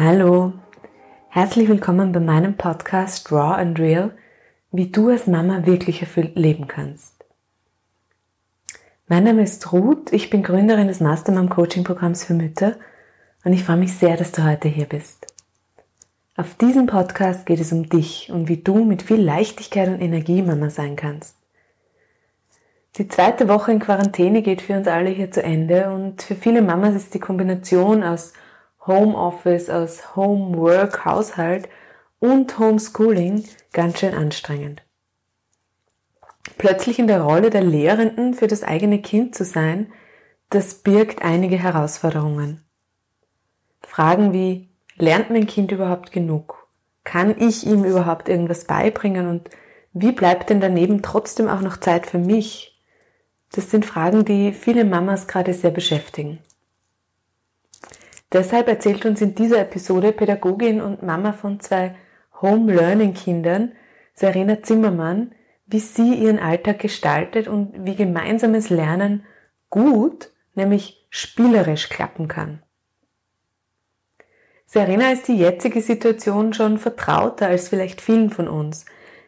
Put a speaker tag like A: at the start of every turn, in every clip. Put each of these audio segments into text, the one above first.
A: Hallo, herzlich willkommen bei meinem Podcast Raw and Real, wie du als Mama wirklich erfüllt leben kannst. Mein Name ist Ruth, ich bin Gründerin des Mastermom Coaching Programms für Mütter und ich freue mich sehr, dass du heute hier bist. Auf diesem Podcast geht es um dich und wie du mit viel Leichtigkeit und Energie Mama sein kannst. Die zweite Woche in Quarantäne geht für uns alle hier zu Ende und für viele Mamas ist die Kombination aus Homeoffice, aus Homework, Haushalt und Homeschooling ganz schön anstrengend. Plötzlich in der Rolle der Lehrenden für das eigene Kind zu sein, das birgt einige Herausforderungen. Fragen wie, lernt mein Kind überhaupt genug? Kann ich ihm überhaupt irgendwas beibringen? Und wie bleibt denn daneben trotzdem auch noch Zeit für mich? Das sind Fragen, die viele Mamas gerade sehr beschäftigen. Deshalb erzählt uns in dieser Episode Pädagogin und Mama von zwei Home Learning Kindern, Serena Zimmermann, wie sie ihren Alltag gestaltet und wie gemeinsames Lernen gut, nämlich spielerisch klappen kann. Serena ist die jetzige Situation schon vertrauter als vielleicht vielen von uns,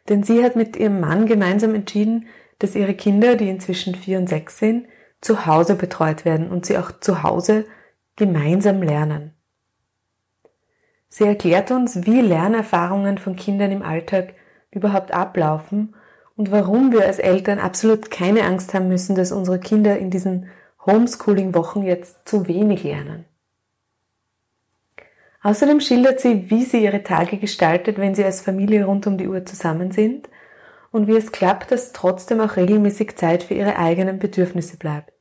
A: denn sie hat mit ihrem Mann gemeinsam entschieden, dass ihre Kinder, die inzwischen vier und sechs sind, zu Hause betreut werden und sie auch zu Hause gemeinsam lernen. Sie erklärt uns, wie Lernerfahrungen von Kindern im Alltag überhaupt ablaufen und warum wir als Eltern absolut keine Angst haben müssen, dass unsere Kinder in diesen Homeschooling-Wochen jetzt zu wenig lernen. Außerdem schildert sie, wie sie ihre Tage gestaltet, wenn sie als Familie rund um die Uhr zusammen sind und wie es klappt, dass trotzdem auch regelmäßig Zeit für ihre eigenen Bedürfnisse bleibt.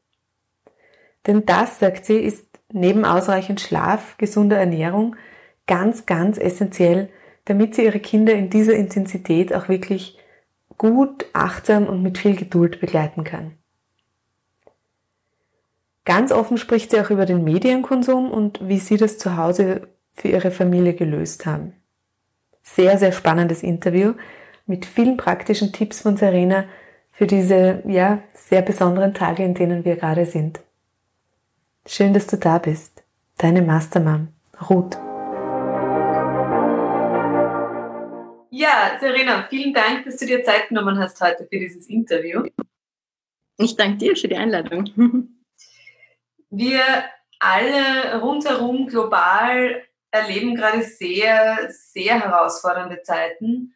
A: Denn das, sagt sie, ist neben ausreichend Schlaf, gesunder Ernährung ganz, ganz essentiell, damit sie ihre Kinder in dieser Intensität auch wirklich gut, achtsam und mit viel Geduld begleiten kann. Ganz offen spricht sie auch über den Medienkonsum und wie sie das zu Hause für ihre Familie gelöst haben. Sehr, sehr spannendes Interview mit vielen praktischen Tipps von Serena für diese, ja, sehr besonderen Tage, in denen wir gerade sind. Schön, dass du da bist. Deine Mastermom, Ruth. Ja, Serena, vielen Dank, dass du dir Zeit genommen hast heute für dieses Interview.
B: Ich danke dir für die Einladung.
A: Wir alle rundherum global erleben gerade sehr, sehr herausfordernde Zeiten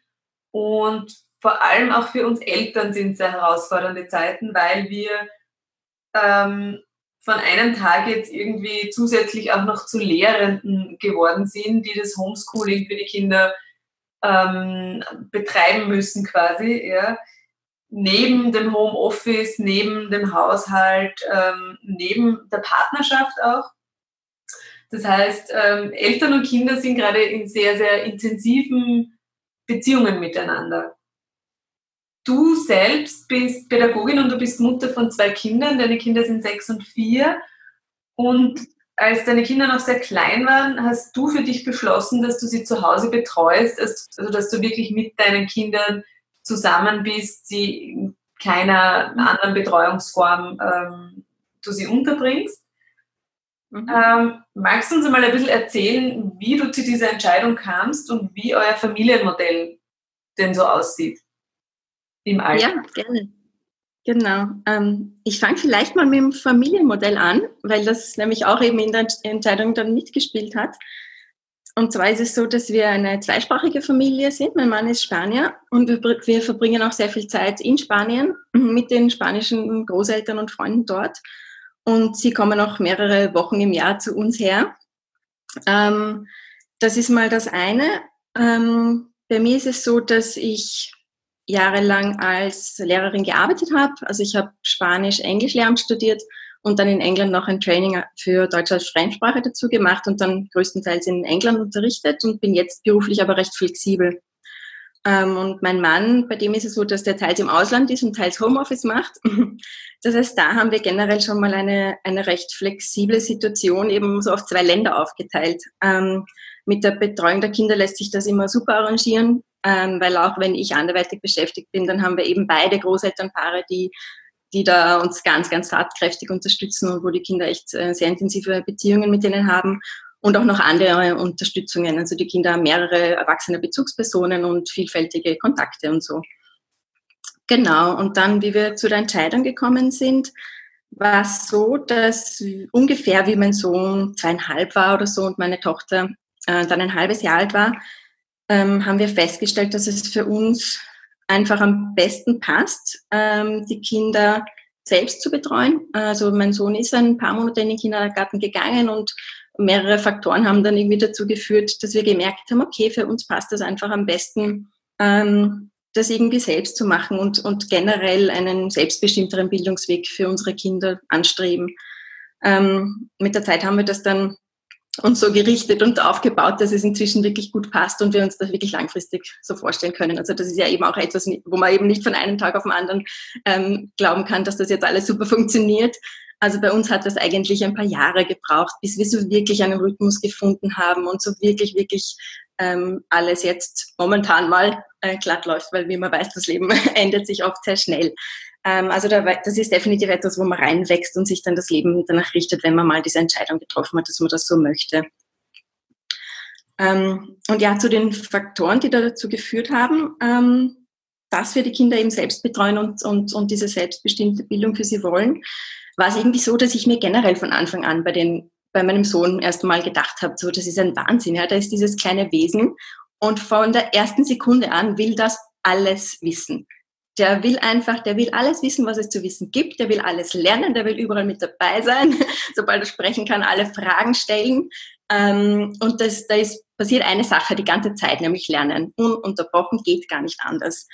A: und vor allem auch für uns Eltern sind sehr herausfordernde Zeiten, weil wir ähm, von einem Tag jetzt irgendwie zusätzlich auch noch zu Lehrenden geworden sind, die das Homeschooling für die Kinder ähm, betreiben müssen quasi, ja. Neben dem Homeoffice, neben dem Haushalt, ähm, neben der Partnerschaft auch. Das heißt, ähm, Eltern und Kinder sind gerade in sehr, sehr intensiven Beziehungen miteinander. Du selbst bist Pädagogin und du bist Mutter von zwei Kindern. Deine Kinder sind sechs und vier. Und als deine Kinder noch sehr klein waren, hast du für dich beschlossen, dass du sie zu Hause betreust, also dass du wirklich mit deinen Kindern zusammen bist, sie in keiner anderen Betreuungsform ähm, du sie unterbringst. Mhm. Ähm, magst du uns mal ein bisschen erzählen, wie du zu dieser Entscheidung kamst und wie euer Familienmodell denn so aussieht?
B: Im Alltag. Ja, gerne. Genau. Ähm, ich fange vielleicht mal mit dem Familienmodell an, weil das nämlich auch eben in der Entscheidung dann mitgespielt hat. Und zwar ist es so, dass wir eine zweisprachige Familie sind. Mein Mann ist Spanier und wir, wir verbringen auch sehr viel Zeit in Spanien mit den spanischen Großeltern und Freunden dort. Und sie kommen auch mehrere Wochen im Jahr zu uns her. Ähm, das ist mal das eine. Ähm, bei mir ist es so, dass ich jahrelang als Lehrerin gearbeitet habe. Also ich habe Spanisch, Englisch Lehramt studiert und dann in England noch ein Training für Deutsch als Fremdsprache dazu gemacht und dann größtenteils in England unterrichtet und bin jetzt beruflich aber recht flexibel. Ähm, und mein Mann, bei dem ist es so, dass der teils im Ausland ist und teils Homeoffice macht. Das heißt, da haben wir generell schon mal eine, eine recht flexible Situation eben so auf zwei Länder aufgeteilt. Mit der Betreuung der Kinder lässt sich das immer super arrangieren ähm, weil auch wenn ich anderweitig beschäftigt bin, dann haben wir eben beide Großelternpaare, die, die da uns ganz, ganz tatkräftig unterstützen und wo die Kinder echt äh, sehr intensive Beziehungen mit denen haben. und auch noch andere Unterstützungen. Also die Kinder haben mehrere erwachsene Bezugspersonen und vielfältige Kontakte und so. Genau, und dann, wie wir zu der Entscheidung gekommen sind, war es so, dass ungefähr wie mein Sohn zweieinhalb war oder so und meine Tochter äh, dann ein halbes Jahr alt war, ähm, haben wir festgestellt, dass es für uns einfach am besten passt, ähm, die Kinder selbst zu betreuen. Also mein Sohn ist ein paar Monate in den Kindergarten gegangen und mehrere Faktoren haben dann irgendwie dazu geführt, dass wir gemerkt haben, okay, für uns passt das einfach am besten, ähm, das irgendwie selbst zu machen und, und generell einen selbstbestimmteren Bildungsweg für unsere Kinder anstreben. Ähm, mit der Zeit haben wir das dann uns so gerichtet und aufgebaut, dass es inzwischen wirklich gut passt und wir uns das wirklich langfristig so vorstellen können. Also das ist ja eben auch etwas, wo man eben nicht von einem Tag auf den anderen ähm, glauben kann, dass das jetzt alles super funktioniert. Also bei uns hat das eigentlich ein paar Jahre gebraucht, bis wir so wirklich einen Rhythmus gefunden haben und so wirklich, wirklich ähm, alles jetzt momentan mal äh, glatt läuft, weil wie man weiß, das Leben ändert sich oft sehr schnell. Ähm, also da, das ist definitiv etwas, wo man reinwächst und sich dann das Leben danach richtet, wenn man mal diese Entscheidung getroffen hat, dass man das so möchte. Ähm, und ja, zu den Faktoren, die da dazu geführt haben, ähm, dass wir die Kinder eben selbst betreuen und, und, und diese selbstbestimmte Bildung für sie wollen, war es irgendwie so, dass ich mir generell von Anfang an bei den bei meinem Sohn erst mal gedacht habe, so das ist ein Wahnsinn, ja, da ist dieses kleine Wesen und von der ersten Sekunde an will das alles wissen. Der will einfach, der will alles wissen, was es zu wissen gibt. Der will alles lernen. Der will überall mit dabei sein. Sobald er sprechen kann, alle Fragen stellen. Ähm, und das, da ist passiert eine Sache die ganze Zeit, nämlich lernen. Ununterbrochen geht gar nicht anders.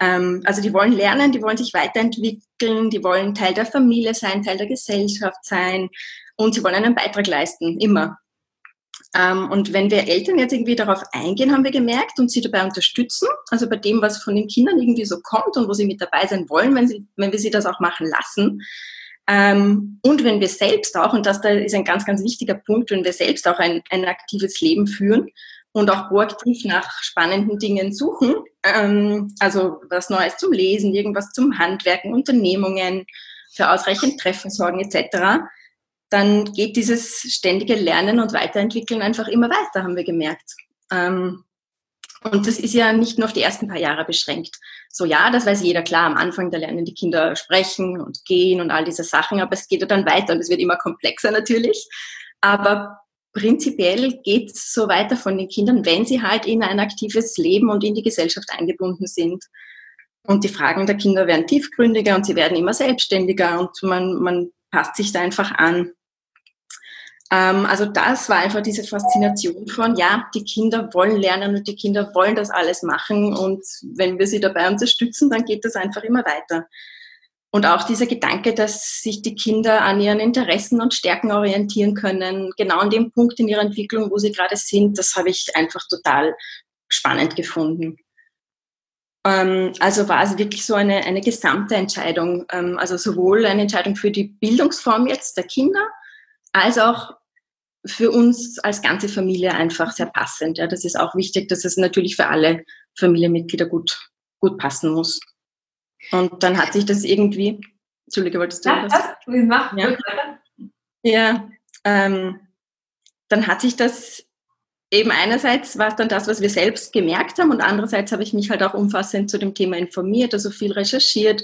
B: Ähm, also die wollen lernen, die wollen sich weiterentwickeln, die wollen Teil der Familie sein, Teil der Gesellschaft sein und sie wollen einen Beitrag leisten, immer. Ähm, und wenn wir Eltern jetzt irgendwie darauf eingehen, haben wir gemerkt und sie dabei unterstützen, also bei dem, was von den Kindern irgendwie so kommt und wo sie mit dabei sein wollen, wenn, sie, wenn wir sie das auch machen lassen. Ähm, und wenn wir selbst auch, und das da ist ein ganz, ganz wichtiger Punkt, wenn wir selbst auch ein, ein aktives Leben führen und auch proaktiv nach spannenden Dingen suchen, ähm, also was Neues zum Lesen, irgendwas zum Handwerken, Unternehmungen, für ausreichend Treffen sorgen etc., dann geht dieses ständige Lernen und Weiterentwickeln einfach immer weiter, haben wir gemerkt. Ähm, und das ist ja nicht nur auf die ersten paar Jahre beschränkt. So ja, das weiß jeder klar. Am Anfang, da lernen die Kinder sprechen und gehen und all diese Sachen, aber es geht ja dann weiter und es wird immer komplexer natürlich. Aber prinzipiell geht es so weiter von den Kindern, wenn sie halt in ein aktives Leben und in die Gesellschaft eingebunden sind. Und die Fragen der Kinder werden tiefgründiger und sie werden immer selbstständiger und man, man passt sich da einfach an. Ähm, also das war einfach diese Faszination von, ja, die Kinder wollen lernen und die Kinder wollen das alles machen und wenn wir sie dabei unterstützen, dann geht das einfach immer weiter. Und auch dieser Gedanke, dass sich die Kinder an ihren Interessen und Stärken orientieren können, genau an dem Punkt in ihrer Entwicklung, wo sie gerade sind, das habe ich einfach total spannend gefunden. Ähm, also war es wirklich so eine, eine gesamte Entscheidung, ähm, also sowohl eine Entscheidung für die Bildungsform jetzt der Kinder, als auch für uns als ganze Familie einfach sehr passend. Ja, das ist auch wichtig, dass es natürlich für alle Familienmitglieder gut, gut passen muss. Und dann hat sich das irgendwie, Entschuldige, wolltest du ja, was? Mach, ja, ja ähm, dann hat sich das eben einerseits war es dann das, was wir selbst gemerkt haben und andererseits habe ich mich halt auch umfassend zu dem Thema informiert, also viel recherchiert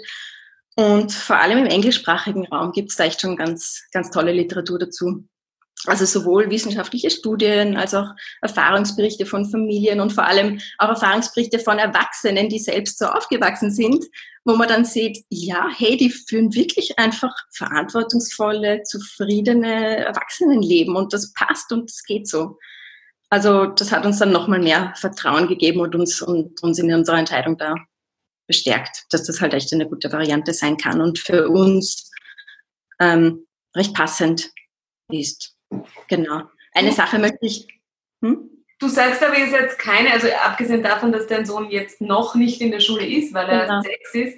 B: und vor allem im englischsprachigen Raum gibt es da echt schon ganz, ganz tolle Literatur dazu. Also sowohl wissenschaftliche Studien als auch Erfahrungsberichte von Familien und vor allem auch Erfahrungsberichte von Erwachsenen, die selbst so aufgewachsen sind, wo man dann sieht, ja, hey, die führen wirklich einfach verantwortungsvolle, zufriedene Erwachsenenleben und das passt und das geht so. Also das hat uns dann nochmal mehr Vertrauen gegeben und uns, und uns in unserer Entscheidung da bestärkt, dass das halt echt eine gute Variante sein kann und für uns ähm, recht passend ist. Genau. Eine Sache möchte ich.
C: Hm? Du sagst aber jetzt keine, also abgesehen davon, dass dein Sohn jetzt noch nicht in der Schule ist, weil er genau. sechs ist,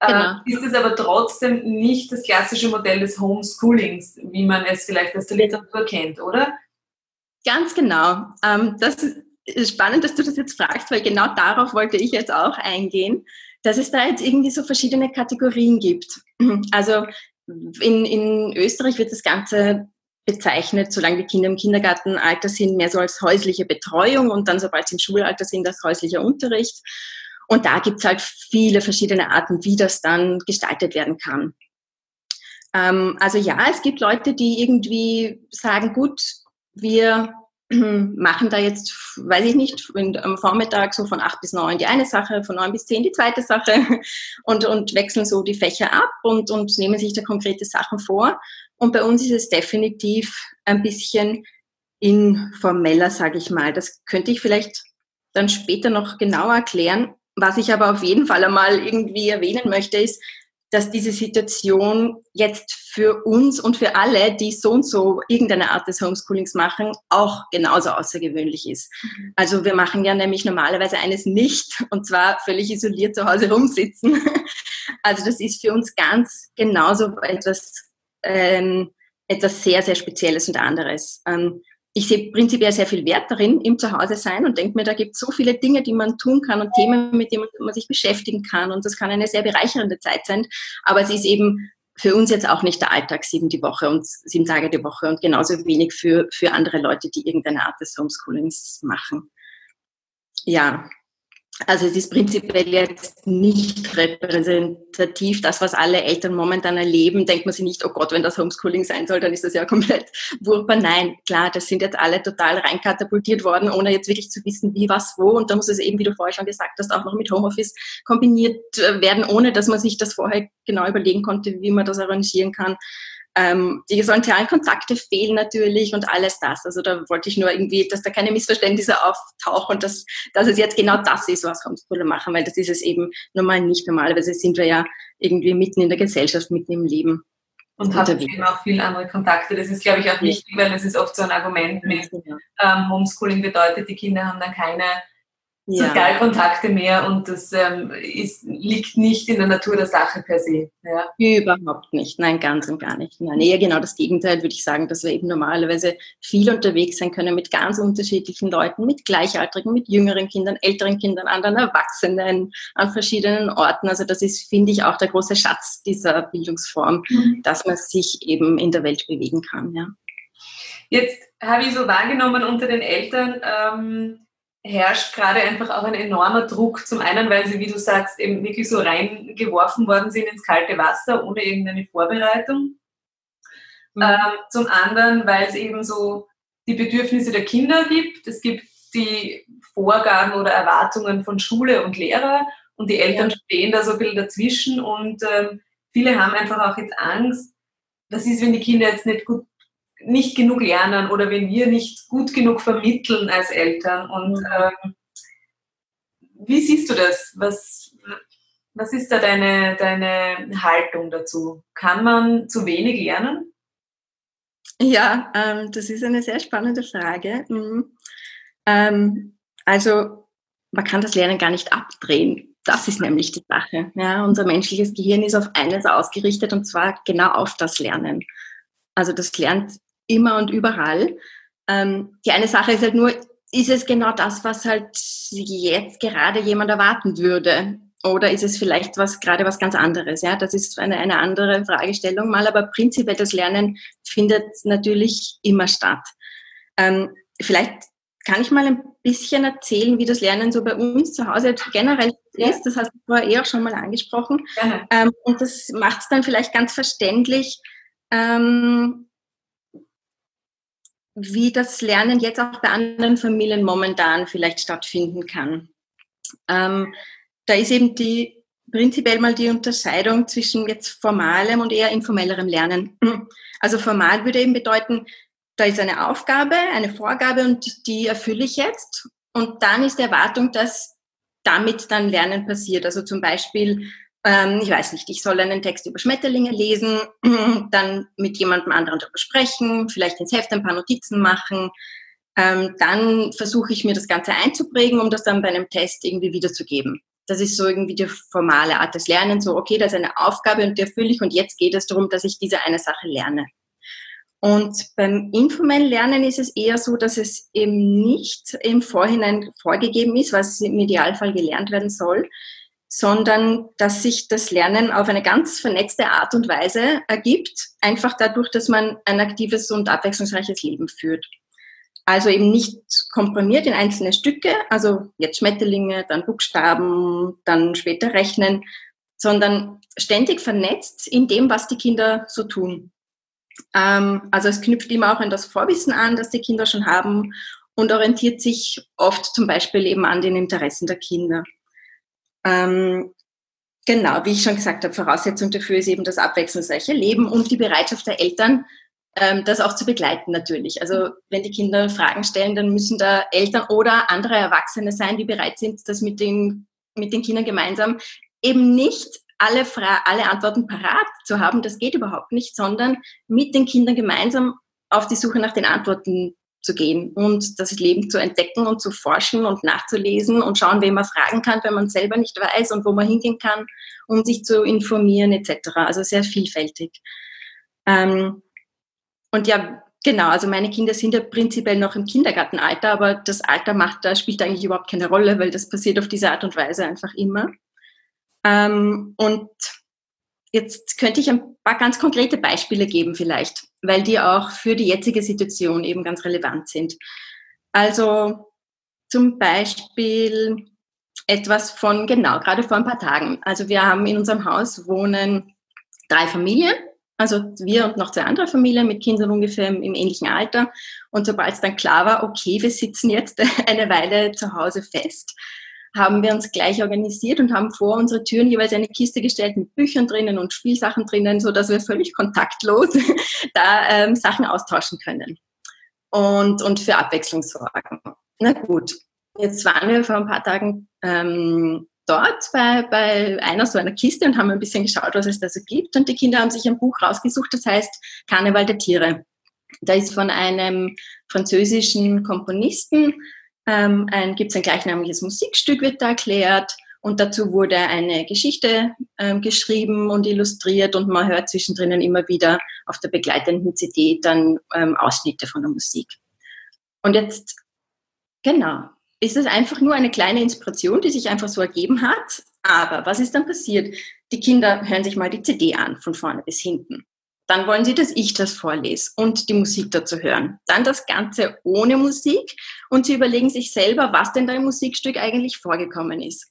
C: äh, genau. ist es aber trotzdem nicht das klassische Modell des Homeschoolings, wie man es vielleicht aus der Literatur kennt, oder?
B: Ganz genau. Ähm, das ist spannend, dass du das jetzt fragst, weil genau darauf wollte ich jetzt auch eingehen, dass es da jetzt irgendwie so verschiedene Kategorien gibt. Also in, in Österreich wird das Ganze bezeichnet, solange die Kinder im Kindergartenalter sind, mehr so als häusliche Betreuung und dann, sobald sie im Schulalter sind, als häuslicher Unterricht. Und da gibt es halt viele verschiedene Arten, wie das dann gestaltet werden kann. Ähm, also ja, es gibt Leute, die irgendwie sagen, gut, wir machen da jetzt, weiß ich nicht, am Vormittag so von acht bis neun die eine Sache, von neun bis zehn die zweite Sache und, und wechseln so die Fächer ab und, und nehmen sich da konkrete Sachen vor. Und bei uns ist es definitiv ein bisschen informeller, sage ich mal. Das könnte ich vielleicht dann später noch genauer erklären. Was ich aber auf jeden Fall einmal irgendwie erwähnen möchte, ist, dass diese Situation jetzt für uns und für alle, die so und so irgendeine Art des Homeschoolings machen, auch genauso außergewöhnlich ist. Mhm. Also wir machen ja nämlich normalerweise eines nicht, und zwar völlig isoliert zu Hause rumsitzen. Also das ist für uns ganz genauso etwas, ähm, etwas sehr, sehr Spezielles und anderes. Ähm, ich sehe prinzipiell sehr viel Wert darin, im Zuhause sein und denke mir, da gibt es so viele Dinge, die man tun kann und Themen, mit denen man sich beschäftigen kann. Und das kann eine sehr bereichernde Zeit sein. Aber es ist eben für uns jetzt auch nicht der Alltag sieben die Woche und sieben Tage die Woche und genauso wenig für, für andere Leute, die irgendeine Art des Homeschoolings machen. Ja, also es ist prinzipiell jetzt nicht repräsentativ. Das, was alle Eltern momentan erleben, denkt man sich nicht, oh Gott, wenn das Homeschooling sein soll, dann ist das ja komplett wurper. Nein, klar, das sind jetzt alle total reinkatapultiert worden, ohne jetzt wirklich zu wissen, wie, was, wo. Und da muss es eben, wie du vorher schon gesagt hast, auch noch mit Homeoffice kombiniert äh, werden, ohne dass man sich das vorher genau überlegen konnte, wie man das arrangieren kann. Ähm, die sozialen Kontakte fehlen natürlich und alles das. Also da wollte ich nur irgendwie, dass da keine Missverständnisse auftauchen und dass, dass es jetzt genau das ist, was Homeschooler machen, weil das ist es eben normal nicht. Normalerweise sind wir ja irgendwie mitten in der Gesellschaft, mitten im Leben.
C: Und hat eben auch viele andere Kontakte. Das ist, glaube ich, auch wichtig, weil das ist oft so ein Argument mit ähm, Homeschooling bedeutet, die Kinder haben dann keine ja. Sozialkontakte mehr und das ähm, ist, liegt nicht in der Natur der Sache per se.
B: Ja. Überhaupt nicht, nein, ganz und gar nicht. Nein, eher genau das Gegenteil würde ich sagen, dass wir eben normalerweise viel unterwegs sein können mit ganz unterschiedlichen Leuten, mit Gleichaltrigen, mit jüngeren Kindern, älteren Kindern, anderen Erwachsenen an verschiedenen Orten. Also das ist, finde ich, auch der große Schatz dieser Bildungsform, mhm. dass man sich eben in der Welt bewegen kann. Ja.
C: Jetzt habe ich so wahrgenommen unter den Eltern, ähm, herrscht gerade einfach auch ein enormer Druck. Zum einen, weil sie, wie du sagst, eben wirklich so reingeworfen worden sind ins kalte Wasser ohne irgendeine Vorbereitung. Mhm. Ähm, zum anderen, weil es eben so die Bedürfnisse der Kinder gibt. Es gibt die Vorgaben oder Erwartungen von Schule und Lehrer und die Eltern ja. stehen da so ein bisschen dazwischen und ähm, viele haben einfach auch jetzt Angst. Das ist, wenn die Kinder jetzt nicht gut nicht genug lernen oder wenn wir nicht gut genug vermitteln als Eltern. Und mhm. ähm, wie siehst du das? Was, was ist da deine, deine Haltung dazu? Kann man zu wenig lernen?
B: Ja, ähm, das ist eine sehr spannende Frage. Mhm. Ähm, also man kann das Lernen gar nicht abdrehen. Das ist nämlich die Sache. Ja, unser menschliches Gehirn ist auf eines ausgerichtet und zwar genau auf das Lernen. Also das lernt immer und überall. Ähm, die eine Sache ist halt nur, ist es genau das, was halt jetzt gerade jemand erwarten würde? Oder ist es vielleicht was, gerade was ganz anderes? Ja, das ist eine, eine andere Fragestellung mal, aber prinzipiell das Lernen findet natürlich immer statt. Ähm, vielleicht kann ich mal ein bisschen erzählen, wie das Lernen so bei uns zu Hause generell ist. Das hast du vorher eh auch schon mal angesprochen. Ähm, und das macht es dann vielleicht ganz verständlich, ähm, wie das Lernen jetzt auch bei anderen Familien momentan vielleicht stattfinden kann. Ähm, da ist eben die prinzipiell mal die Unterscheidung zwischen jetzt formalem und eher informellerem Lernen. Also formal würde eben bedeuten, da ist eine Aufgabe, eine Vorgabe und die erfülle ich jetzt. Und dann ist die Erwartung, dass damit dann Lernen passiert. Also zum Beispiel, ähm, ich weiß nicht, ich soll einen Text über Schmetterlinge lesen, dann mit jemandem anderen darüber sprechen, vielleicht ins Heft ein paar Notizen machen. Ähm, dann versuche ich mir das Ganze einzuprägen, um das dann bei einem Test irgendwie wiederzugeben. Das ist so irgendwie die formale Art des Lernens, so okay, das ist eine Aufgabe und die erfülle ich und jetzt geht es darum, dass ich diese eine Sache lerne. Und beim informellen Lernen ist es eher so, dass es eben nicht im Vorhinein vorgegeben ist, was im Idealfall gelernt werden soll, sondern dass sich das Lernen auf eine ganz vernetzte Art und Weise ergibt, einfach dadurch, dass man ein aktives und abwechslungsreiches Leben führt. Also eben nicht komprimiert in einzelne Stücke, also jetzt Schmetterlinge, dann Buchstaben, dann später Rechnen, sondern ständig vernetzt in dem, was die Kinder so tun. Ähm, also es knüpft immer auch an das Vorwissen an, das die Kinder schon haben und orientiert sich oft zum Beispiel eben an den Interessen der Kinder. Ähm, genau, wie ich schon gesagt habe, Voraussetzung dafür ist eben das abwechslungsreiche Leben und die Bereitschaft der Eltern, ähm, das auch zu begleiten natürlich. Also wenn die Kinder Fragen stellen, dann müssen da Eltern oder andere Erwachsene sein, die bereit sind, das mit den, mit den Kindern gemeinsam eben nicht alle, Fra alle Antworten parat zu haben, das geht überhaupt nicht, sondern mit den Kindern gemeinsam auf die Suche nach den Antworten zu gehen und das Leben zu entdecken und zu forschen und nachzulesen und schauen, wen man fragen kann, wenn man selber nicht weiß und wo man hingehen kann, um sich zu informieren etc. Also sehr vielfältig. Ähm, und ja, genau, also meine Kinder sind ja prinzipiell noch im Kindergartenalter, aber das Alter macht, da spielt eigentlich überhaupt keine Rolle, weil das passiert auf diese Art und Weise einfach immer. Ähm, und jetzt könnte ich ein paar ganz konkrete Beispiele geben vielleicht, weil die auch für die jetzige Situation eben ganz relevant sind. Also zum Beispiel etwas von, genau, gerade vor ein paar Tagen. Also wir haben in unserem Haus wohnen drei Familien, also wir und noch zwei andere Familien mit Kindern ungefähr im, ähnlichen Alter. Und sobald es dann klar war, okay, wir sitzen jetzt eine Weile zu Hause fest, haben wir uns gleich organisiert und haben vor unsere Türen jeweils eine Kiste gestellt mit Büchern drinnen und Spielsachen drinnen, so dass wir völlig kontaktlos da ähm, Sachen austauschen können und, und für Abwechslung sorgen. Na gut, jetzt waren wir vor ein paar Tagen ähm, dort bei, bei einer so einer Kiste und haben ein bisschen geschaut, was es da so gibt. Und die Kinder haben sich ein Buch rausgesucht, das heißt Karneval der Tiere. Da ist von einem französischen Komponisten ähm, ein, gibt es ein gleichnamiges Musikstück, wird da erklärt. Und dazu wurde eine Geschichte ähm, geschrieben und illustriert und man hört zwischendrin immer wieder auf der begleitenden CD dann ähm, Ausschnitte von der Musik. Und jetzt, genau, ist es einfach nur eine kleine Inspiration, die sich einfach so ergeben hat. Aber was ist dann passiert? Die Kinder hören sich mal die CD an, von vorne bis hinten. Dann wollen sie, dass ich das vorlese und die Musik dazu hören. Dann das Ganze ohne Musik und sie überlegen sich selber, was denn da im Musikstück eigentlich vorgekommen ist.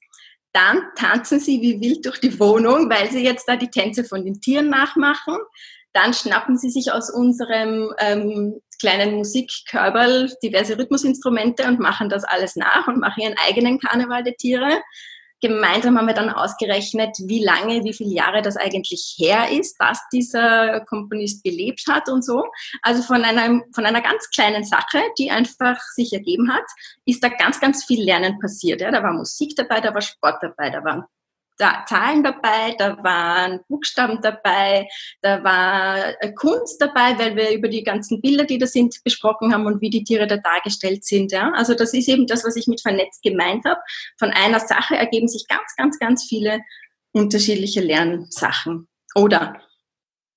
B: Dann tanzen sie wie wild durch die Wohnung, weil sie jetzt da die Tänze von den Tieren nachmachen. Dann schnappen sie sich aus unserem ähm, kleinen Musikkörperl diverse Rhythmusinstrumente und machen das alles nach und machen ihren eigenen Karneval der Tiere gemeinsam haben wir dann ausgerechnet, wie lange, wie viele Jahre das eigentlich her ist, dass dieser Komponist gelebt hat und so. Also von einer, von einer ganz kleinen Sache, die einfach sich ergeben hat, ist da ganz, ganz viel Lernen passiert. Ja, da war Musik dabei, da war Sport dabei, da waren da Zahlen dabei, da waren Buchstaben dabei, da war äh, Kunst dabei, weil wir über die ganzen Bilder, die da sind, besprochen haben und wie die Tiere da dargestellt sind. Ja? Also das ist eben das, was ich mit vernetzt gemeint habe. Von einer Sache ergeben sich ganz, ganz, ganz viele unterschiedliche Lernsachen. Oder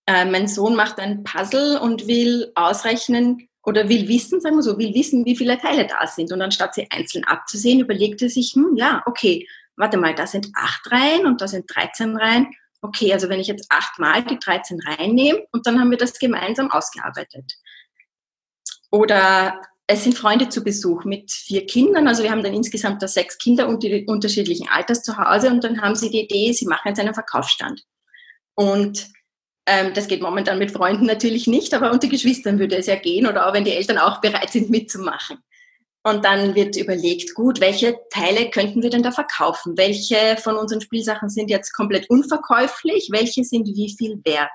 B: äh, mein Sohn macht ein Puzzle und will ausrechnen oder will wissen, sagen wir so, will wissen, wie viele Teile da sind. Und anstatt sie einzeln abzusehen, überlegt er sich, hm, ja, okay, warte mal, da sind acht Reihen und da sind 13 Reihen. Okay, also wenn ich jetzt achtmal die 13 Reihen nehme und dann haben wir das gemeinsam ausgearbeitet. Oder es sind Freunde zu Besuch mit vier Kindern. Also wir haben dann insgesamt da sechs Kinder unterschiedlichen Alters zu Hause und dann haben sie die Idee, sie machen jetzt einen Verkaufsstand. Und ähm, das geht momentan mit Freunden natürlich nicht, aber unter Geschwistern würde es ja gehen oder auch wenn die Eltern auch bereit sind mitzumachen. Und dann wird überlegt, gut, welche Teile könnten wir denn da verkaufen? Welche von unseren Spielsachen sind jetzt komplett unverkäuflich? Welche sind wie viel wert?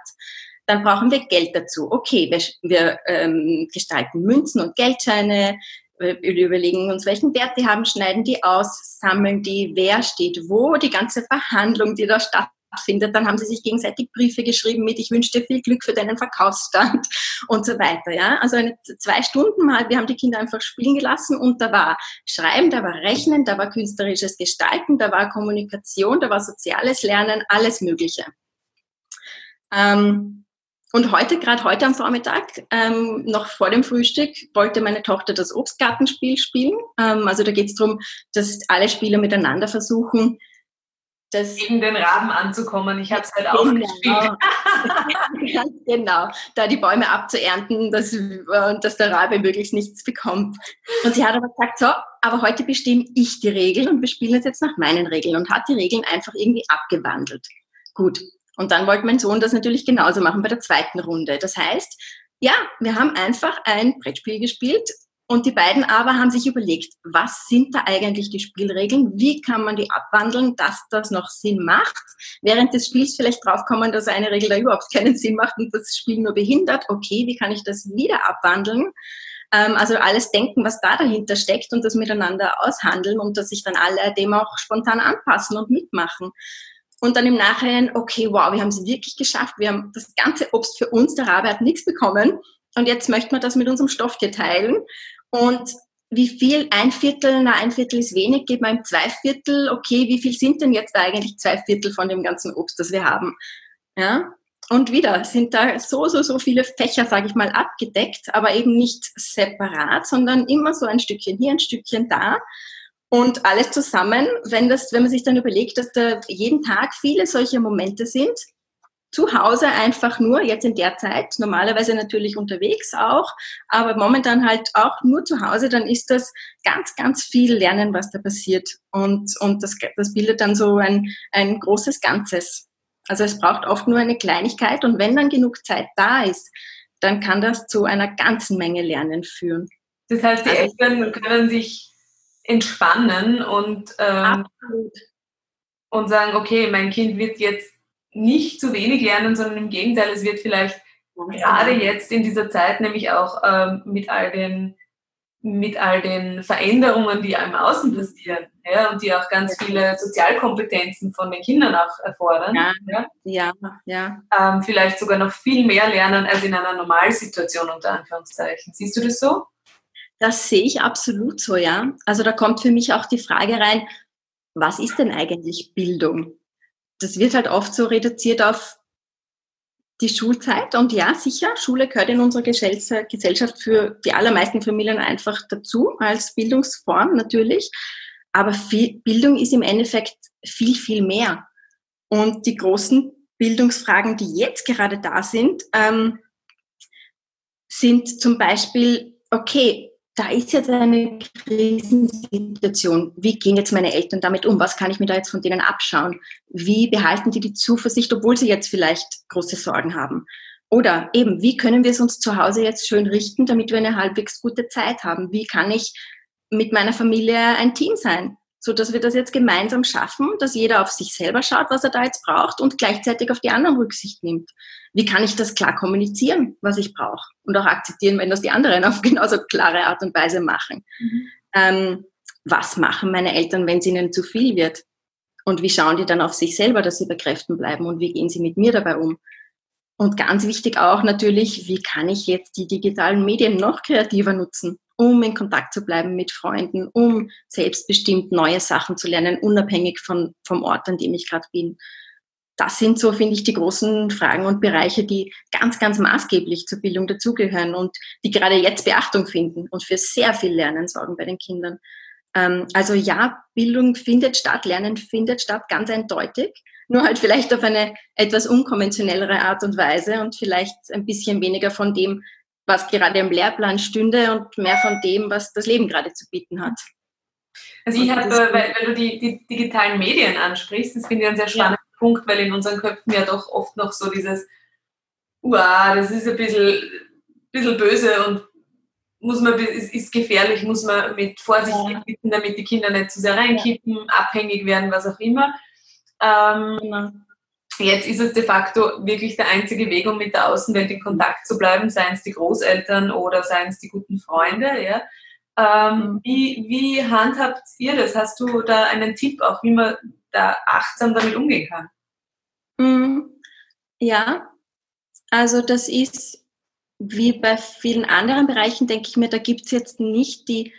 B: Dann brauchen wir Geld dazu. Okay, wir, wir ähm, gestalten Münzen und Geldscheine, wir überlegen uns, welchen Wert die haben, schneiden die aus, sammeln die, wer steht wo, die ganze Verhandlung, die da stattfindet stattfindet. Dann haben sie sich gegenseitig Briefe geschrieben mit, ich wünsche dir viel Glück für deinen Verkaufsstand und so weiter. Ja? Also eine, zwei Stunden mal, wir haben die Kinder einfach spielen gelassen und da war Schreiben, da war Rechnen, da war künstlerisches Gestalten, da war Kommunikation, da war soziales Lernen, alles Mögliche. Ähm, und heute, gerade heute am Vormittag, ähm, noch vor dem Frühstück, wollte meine Tochter das Obstgartenspiel spielen. Ähm, also da geht es darum, dass alle Spieler miteinander versuchen,
C: das gegen den Raben anzukommen. Ich habe es halt auch genau.
B: gespielt. genau, da die Bäume abzuernten, dass, dass der Rabe möglichst nichts bekommt. Und sie hat aber gesagt, so, aber heute bestimme ich die Regeln und wir spielen es jetzt nach meinen Regeln und hat die Regeln einfach irgendwie abgewandelt. Gut. Und dann wollte mein Sohn das natürlich genauso machen bei der zweiten Runde. Das heißt, ja, wir haben einfach ein Brettspiel gespielt und die beiden aber haben sich überlegt, was sind da eigentlich die Spielregeln? Wie kann man die abwandeln, dass das noch Sinn macht? Während des Spiels vielleicht draufkommen, dass eine Regel da überhaupt keinen Sinn macht und das Spiel nur behindert. Okay, wie kann ich das wieder abwandeln? Ähm, also alles denken, was da dahinter steckt und das miteinander aushandeln und dass sich dann alle dem auch spontan anpassen und mitmachen. Und dann im Nachhinein, okay, wow, wir haben es wirklich geschafft. Wir haben das ganze Obst für uns, der Rabe hat nichts bekommen. Und jetzt möchten wir das mit unserem Stofftier teilen. Und wie viel, ein Viertel, na, ein Viertel ist wenig, geht man im zwei Viertel, okay, wie viel sind denn jetzt eigentlich zwei Viertel von dem ganzen Obst, das wir haben? Ja? Und wieder sind da so, so, so viele Fächer, sage ich mal, abgedeckt, aber eben nicht separat, sondern immer so ein Stückchen hier, ein Stückchen da. Und alles zusammen, wenn, das, wenn man sich dann überlegt, dass da jeden Tag viele solche Momente sind, zu Hause einfach nur, jetzt in der Zeit, normalerweise natürlich unterwegs auch, aber momentan halt auch nur zu Hause, dann ist das ganz, ganz viel Lernen, was da passiert. Und, und das, das bildet dann so ein, ein großes Ganzes. Also es braucht oft nur eine Kleinigkeit und wenn dann genug Zeit da ist, dann kann das zu einer ganzen Menge Lernen führen.
C: Das heißt, die also, Eltern können sich entspannen und, ähm, und sagen, okay, mein Kind wird jetzt nicht zu wenig lernen, sondern im Gegenteil, es wird vielleicht gerade jetzt in dieser Zeit nämlich auch ähm, mit all den mit all den Veränderungen, die im Außen passieren, ja, und die auch ganz viele Sozialkompetenzen von den Kindern auch erfordern,
B: ja, ja, ja.
C: Ähm, vielleicht sogar noch viel mehr lernen als in einer Normalsituation unter Anführungszeichen. Siehst du das so?
B: Das sehe ich absolut so, ja. Also da kommt für mich auch die Frage rein, was ist denn eigentlich Bildung? Das wird halt oft so reduziert auf die Schulzeit. Und ja, sicher, Schule gehört in unserer Gesellschaft für die allermeisten Familien einfach dazu, als Bildungsform natürlich. Aber Bildung ist im Endeffekt viel, viel mehr. Und die großen Bildungsfragen, die jetzt gerade da sind, ähm, sind zum Beispiel, okay, da ist jetzt eine Krisensituation. Wie gehen jetzt meine Eltern damit um? Was kann ich mir da jetzt von denen abschauen? Wie behalten die die Zuversicht, obwohl sie jetzt vielleicht große Sorgen haben? Oder eben, wie können wir es uns zu Hause jetzt schön richten, damit wir eine halbwegs gute Zeit haben? Wie kann ich mit meiner Familie ein Team sein? So dass wir das jetzt gemeinsam schaffen, dass jeder auf sich selber schaut, was er da jetzt braucht und gleichzeitig auf die anderen Rücksicht nimmt. Wie kann ich das klar kommunizieren, was ich brauche und auch akzeptieren, wenn das die anderen auf genauso klare Art und Weise machen? Mhm. Ähm, was machen meine Eltern, wenn es ihnen zu viel wird? Und wie schauen die dann auf sich selber, dass sie bei Kräften bleiben und wie gehen sie mit mir dabei um? Und ganz wichtig auch natürlich, wie kann ich jetzt die digitalen Medien noch kreativer nutzen? Um in Kontakt zu bleiben mit Freunden, um selbstbestimmt neue Sachen zu lernen, unabhängig von, vom Ort, an dem ich gerade bin. Das sind so, finde ich, die großen Fragen und Bereiche, die ganz, ganz maßgeblich zur Bildung dazugehören und die gerade jetzt Beachtung finden und für sehr viel Lernen sorgen bei den Kindern. Ähm, also ja, Bildung findet statt, Lernen findet statt, ganz eindeutig nur halt vielleicht auf eine etwas unkonventionellere Art und Weise und vielleicht ein bisschen weniger von dem, was gerade im Lehrplan stünde und mehr von dem, was das Leben gerade zu bieten hat.
C: Also ich habe, weil, weil, du die, die, digitalen Medien ansprichst, das finde ich einen sehr spannenden ja. Punkt, weil in unseren Köpfen ja doch oft noch so dieses, wow, das ist ein bisschen, bisschen böse und muss man, ist, ist gefährlich, muss man mit Vorsicht ja. bitten, damit die Kinder nicht zu sehr reinkippen, ja. abhängig werden, was auch immer. Ähm, genau. Jetzt ist es de facto wirklich der einzige Weg, um mit der Außenwelt in Kontakt zu bleiben, seien es die Großeltern oder seien es die guten Freunde. Ja? Ähm, wie, wie handhabt ihr das? Hast du da einen Tipp auch, wie man da achtsam damit umgehen kann?
B: Mhm. Ja, also das ist wie bei vielen anderen Bereichen, denke ich mir, da gibt es jetzt nicht die,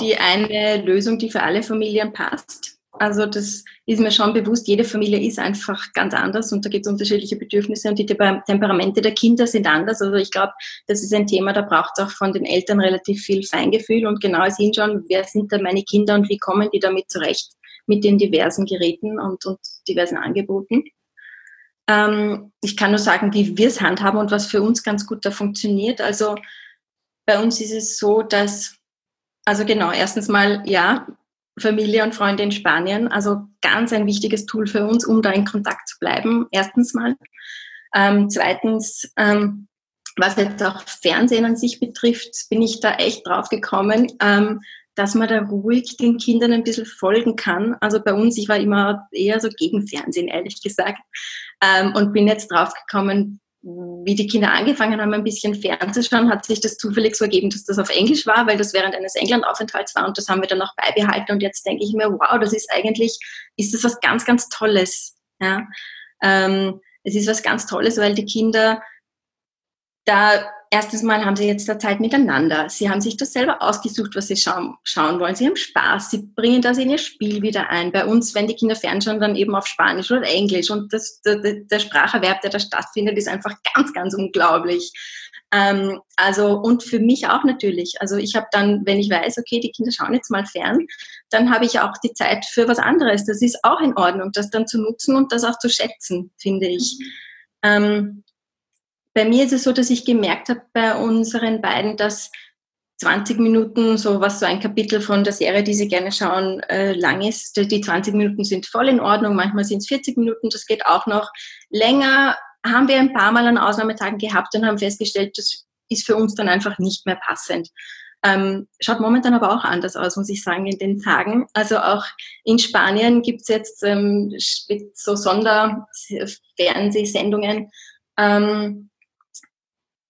B: die eine Lösung, die für alle Familien passt. Also das ist mir schon bewusst, jede Familie ist einfach ganz anders und da gibt es unterschiedliche Bedürfnisse und die Temperamente der Kinder sind anders. Also ich glaube, das ist ein Thema, da braucht es auch von den Eltern relativ viel Feingefühl und genaues hinschauen, wer sind da meine Kinder und wie kommen die damit zurecht mit den diversen Geräten und, und diversen Angeboten. Ähm, ich kann nur sagen, wie wir es handhaben und was für uns ganz gut da funktioniert. Also bei uns ist es so, dass, also genau, erstens mal, ja, Familie und Freunde in Spanien, also ganz ein wichtiges Tool für uns, um da in Kontakt zu bleiben, erstens mal. Ähm, zweitens, ähm, was jetzt auch Fernsehen an sich betrifft, bin ich da echt drauf gekommen, ähm, dass man da ruhig den Kindern ein bisschen folgen kann. Also bei uns, ich war immer eher so gegen Fernsehen, ehrlich gesagt, ähm, und bin jetzt drauf gekommen, wie die Kinder angefangen haben, ein bisschen fernzuschauen, hat sich das zufällig so ergeben, dass das auf Englisch war, weil das während eines Englandaufenthalts war und das haben wir dann auch beibehalten und jetzt denke ich mir, wow, das ist eigentlich, ist das was ganz, ganz Tolles. Ja? Ähm, es ist was ganz Tolles, weil die Kinder da erstens mal haben sie jetzt da Zeit miteinander. Sie haben sich das selber ausgesucht, was sie schauen, schauen wollen. Sie haben Spaß. Sie bringen das in ihr Spiel wieder ein. Bei uns, wenn die Kinder fernschauen, dann eben auf Spanisch oder Englisch. Und das, der, der Spracherwerb, der da stattfindet, ist einfach ganz, ganz unglaublich. Ähm, also, und für mich auch natürlich. Also, ich habe dann, wenn ich weiß, okay, die Kinder schauen jetzt mal fern, dann habe ich auch die Zeit für was anderes. Das ist auch in Ordnung, das dann zu nutzen und das auch zu schätzen, finde ich. Mhm. Ähm, bei mir ist es so, dass ich gemerkt habe bei unseren beiden, dass 20 Minuten, so was so ein Kapitel von der Serie, die sie gerne schauen, äh, lang ist. Die 20 Minuten sind voll in Ordnung, manchmal sind es 40 Minuten, das geht auch noch. Länger haben wir ein paar Mal an Ausnahmetagen gehabt und haben festgestellt, das ist für uns dann einfach nicht mehr passend. Ähm, schaut momentan aber auch anders aus, muss ich sagen, in den Tagen. Also auch in Spanien gibt es jetzt ähm, so Sonderfernsehsendungen, ähm,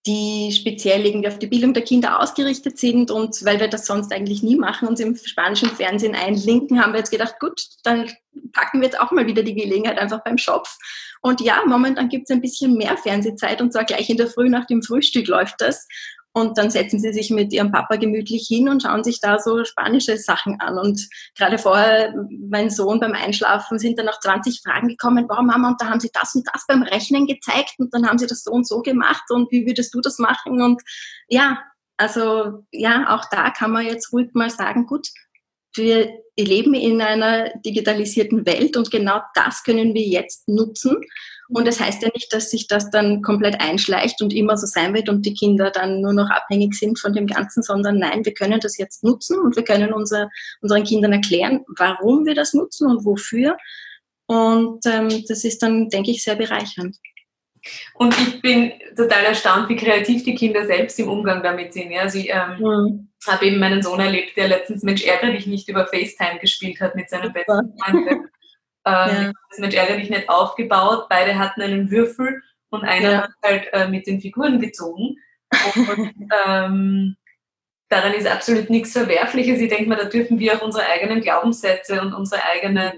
B: die speziell irgendwie auf die Bildung der Kinder ausgerichtet sind. Und weil wir das sonst eigentlich nie machen, uns im spanischen Fernsehen einlinken, haben wir jetzt gedacht, gut, dann packen wir jetzt auch mal wieder die Gelegenheit einfach beim Schopf. Und ja, momentan gibt es ein bisschen mehr Fernsehzeit und zwar gleich in der Früh nach dem Frühstück läuft das. Und dann setzen sie sich mit ihrem Papa gemütlich hin und schauen sich da so spanische Sachen an. Und gerade vorher, mein Sohn beim Einschlafen, sind dann noch 20 Fragen gekommen, warum Mama, und da haben sie das und das beim Rechnen gezeigt und dann haben sie das so und so gemacht und wie würdest du das machen? Und ja, also ja, auch da kann man jetzt ruhig mal sagen, gut, wir leben in einer digitalisierten Welt und genau das können wir jetzt nutzen und das heißt ja nicht, dass sich das dann komplett einschleicht und immer so sein wird und die Kinder dann nur noch abhängig sind von dem Ganzen, sondern nein, wir können das jetzt nutzen und wir können unser, unseren Kindern erklären, warum wir das nutzen und wofür. Und ähm, das ist dann, denke ich, sehr bereichernd.
C: Und ich bin total erstaunt, wie kreativ die Kinder selbst im Umgang damit sind. Ja, also ich ähm, mhm. habe eben meinen Sohn erlebt, der letztens Mensch ärgere dich nicht über FaceTime gespielt hat mit seiner besten Freundin. Ähm, ja. Mensch ärgerlich nicht aufgebaut. Beide hatten einen Würfel und einer ja. hat halt äh, mit den Figuren gezogen. Und ähm, daran ist absolut nichts Verwerfliches. Ich denke mal, da dürfen wir auch unsere eigenen Glaubenssätze und unsere eigenen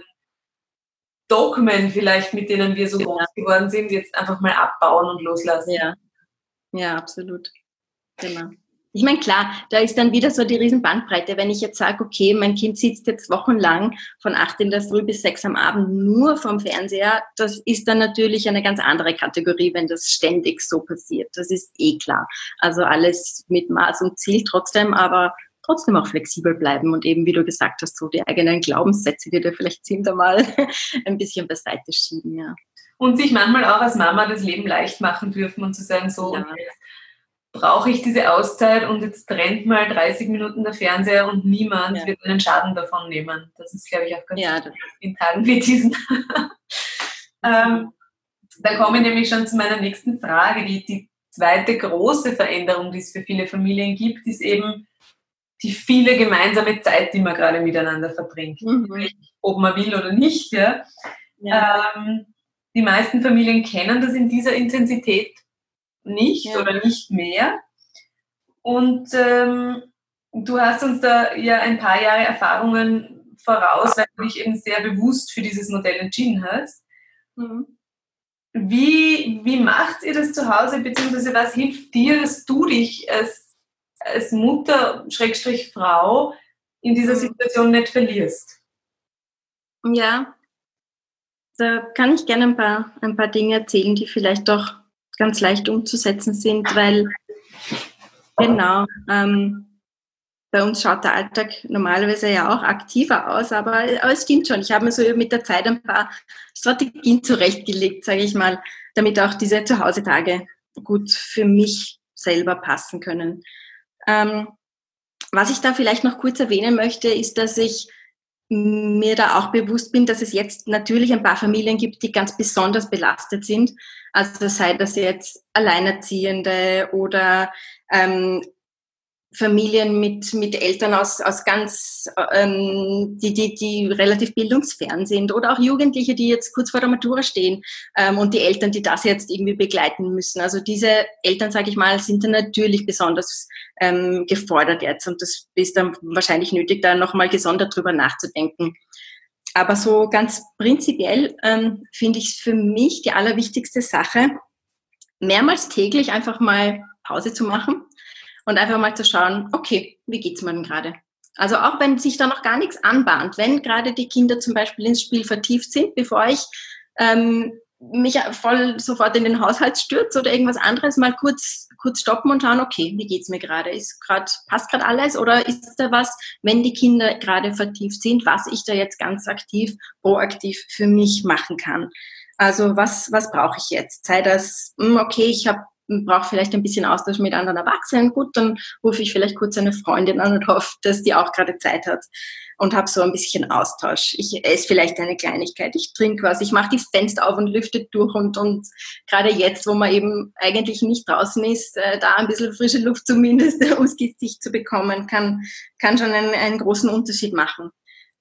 C: Dogmen vielleicht, mit denen wir so groß geworden sind, jetzt einfach mal abbauen und loslassen.
B: Ja, ja absolut. Genau. Ich meine, klar, da ist dann wieder so die riesen Bandbreite. Wenn ich jetzt sage, okay, mein Kind sitzt jetzt wochenlang von acht in der Früh bis sechs am Abend nur vom Fernseher, das ist dann natürlich eine ganz andere Kategorie, wenn das ständig so passiert. Das ist eh klar. Also alles mit Maß und Ziel trotzdem, aber trotzdem auch flexibel bleiben und eben, wie du gesagt hast, so die eigenen Glaubenssätze, die da vielleicht sind, einmal ein bisschen beiseite schieben, ja.
C: Und sich manchmal auch als Mama das Leben leicht machen dürfen und zu sagen, so, ja brauche ich diese Auszeit und jetzt trennt mal 30 Minuten der Fernseher und niemand ja. wird einen Schaden davon nehmen. Das ist, glaube ich, auch ganz ja, in Tagen wie diesen. ähm, da komme ich nämlich schon zu meiner nächsten Frage. Die, die zweite große Veränderung, die es für viele Familien gibt, ist eben die viele gemeinsame Zeit, die man gerade miteinander verbringt. Mhm. Ob man will oder nicht. Ja. ja. Ähm, die meisten Familien kennen das in dieser Intensität nicht ja. oder nicht mehr. Und ähm, du hast uns da ja ein paar Jahre Erfahrungen voraus, weil du dich eben sehr bewusst für dieses Modell entschieden hast. Mhm. Wie, wie macht ihr das zu Hause, beziehungsweise was hilft dir, dass du dich als, als Mutter, Schrägstrich Frau, in dieser mhm. Situation nicht verlierst?
B: Ja, da kann ich gerne ein paar, ein paar Dinge erzählen, die vielleicht doch ganz leicht umzusetzen sind, weil genau, ähm, bei uns schaut der Alltag normalerweise ja auch aktiver aus, aber, aber es stimmt schon. Ich habe mir so mit der Zeit ein paar Strategien zurechtgelegt, sage ich mal, damit auch diese Zuhause-Tage gut für mich selber passen können. Ähm, was ich da vielleicht noch kurz erwähnen möchte, ist, dass ich mir da auch bewusst bin, dass es jetzt natürlich ein paar Familien gibt, die ganz besonders belastet sind. Also sei das jetzt Alleinerziehende oder ähm, Familien mit, mit Eltern aus, aus ganz, ähm, die, die, die relativ bildungsfern sind oder auch Jugendliche, die jetzt kurz vor der Matura stehen ähm, und die Eltern, die das jetzt irgendwie begleiten müssen. Also diese Eltern, sage ich mal, sind dann natürlich besonders ähm, gefordert jetzt und das ist dann wahrscheinlich nötig, da nochmal gesondert drüber nachzudenken. Aber so ganz prinzipiell ähm, finde ich für mich die allerwichtigste Sache, mehrmals täglich einfach mal Pause zu machen und einfach mal zu schauen, okay, wie geht's mir denn gerade? Also auch wenn sich da noch gar nichts anbahnt, wenn gerade die Kinder zum Beispiel ins Spiel vertieft sind, bevor ich ähm, mich voll sofort in den Haushalt stürze oder irgendwas anderes, mal kurz, kurz stoppen und schauen, okay, wie geht's mir gerade? Ist gerade, passt gerade alles oder ist da was, wenn die Kinder gerade vertieft sind, was ich da jetzt ganz aktiv, proaktiv für mich machen kann? Also was, was brauche ich jetzt? Sei das, hm, okay, ich habe brauche vielleicht ein bisschen Austausch mit anderen Erwachsenen, gut, dann rufe ich vielleicht kurz eine Freundin an und hoffe, dass die auch gerade Zeit hat und habe so ein bisschen Austausch. Ich esse vielleicht eine Kleinigkeit, ich trinke was, ich mache die Fenster auf und lüfte durch und, und gerade jetzt, wo man eben eigentlich nicht draußen ist, äh, da ein bisschen frische Luft zumindest ums Gesicht zu bekommen, kann, kann schon einen, einen großen Unterschied machen.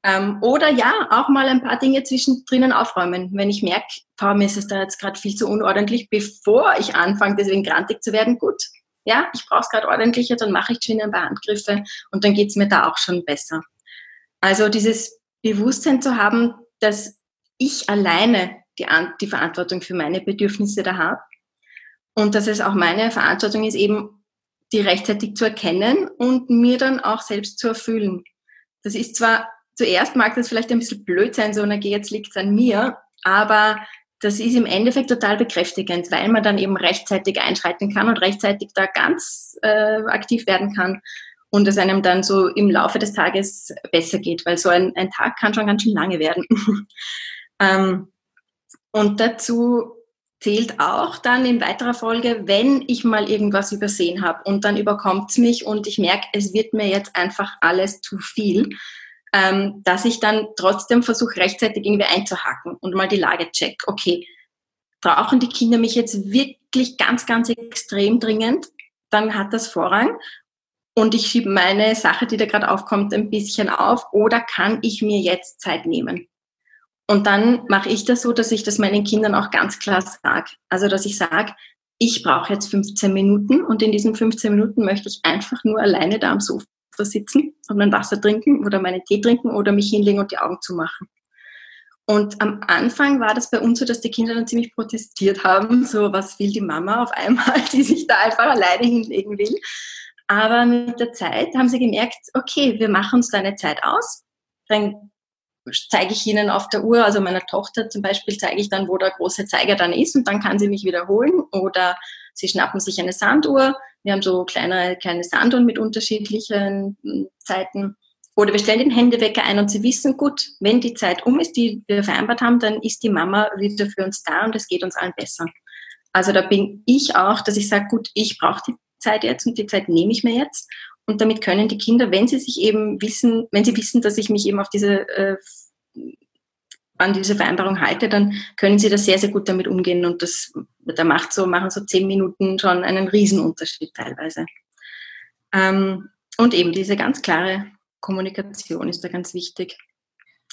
B: Ähm, oder ja, auch mal ein paar Dinge zwischendrin aufräumen. Wenn ich merke, Frau, mir ist es da jetzt gerade viel zu unordentlich, bevor ich anfange, deswegen grantig zu werden, gut. Ja, ich brauche es gerade ordentlicher, dann mache ich schon ein paar Handgriffe und dann geht es mir da auch schon besser. Also dieses Bewusstsein zu haben, dass ich alleine die, die Verantwortung für meine Bedürfnisse da habe und dass es auch meine Verantwortung ist, eben die rechtzeitig zu erkennen und mir dann auch selbst zu erfüllen. Das ist zwar zuerst mag das vielleicht ein bisschen blöd sein, so, na geh, jetzt liegt's an mir, aber das ist im Endeffekt total bekräftigend, weil man dann eben rechtzeitig einschreiten kann und rechtzeitig da ganz äh, aktiv werden kann und es einem dann so im Laufe des Tages besser geht, weil so ein, ein Tag kann schon ganz schön lange werden. ähm, und dazu zählt auch dann in weiterer Folge, wenn ich mal irgendwas übersehen habe und dann überkommt es mich und ich merke, es wird mir jetzt einfach alles zu viel, ähm, dass ich dann trotzdem versuche, rechtzeitig irgendwie einzuhaken und mal die Lage check. Okay, brauchen die Kinder mich jetzt wirklich ganz, ganz extrem dringend? Dann hat das Vorrang. Und ich schiebe meine Sache, die da gerade aufkommt, ein bisschen auf. Oder kann ich mir jetzt Zeit nehmen? Und dann mache ich das so, dass ich das meinen Kindern auch ganz klar sage. Also, dass ich sage, ich brauche jetzt 15 Minuten und in diesen 15 Minuten möchte ich einfach nur alleine da am Sofa da sitzen und mein Wasser trinken oder meinen Tee trinken oder mich hinlegen und die Augen zumachen. Und am Anfang war das bei uns so, dass die Kinder dann ziemlich protestiert haben, so was will die Mama auf einmal, die sich da einfach alleine hinlegen will. Aber mit der Zeit haben sie gemerkt, okay, wir machen uns da eine Zeit aus. Dann zeige ich ihnen auf der Uhr, also meiner Tochter zum Beispiel, zeige ich dann, wo der große Zeiger dann ist und dann kann sie mich wiederholen. Oder sie schnappen sich eine Sanduhr, wir haben so kleine, kleine Sanduhren mit unterschiedlichen hm, Zeiten. Oder wir stellen den Händewecker ein und sie wissen, gut, wenn die Zeit um ist, die wir vereinbart haben, dann ist die Mama wieder für uns da und es geht uns allen besser. Also da bin ich auch, dass ich sage, gut, ich brauche die Zeit jetzt und die Zeit nehme ich mir jetzt. Und damit können die Kinder, wenn sie sich eben wissen, wenn sie wissen, dass ich mich eben auf diese äh, an diese Vereinbarung halte, dann können sie da sehr, sehr gut damit umgehen und das, da macht so, machen so zehn Minuten schon einen Riesenunterschied teilweise. Ähm, und eben diese ganz klare Kommunikation ist da ganz wichtig.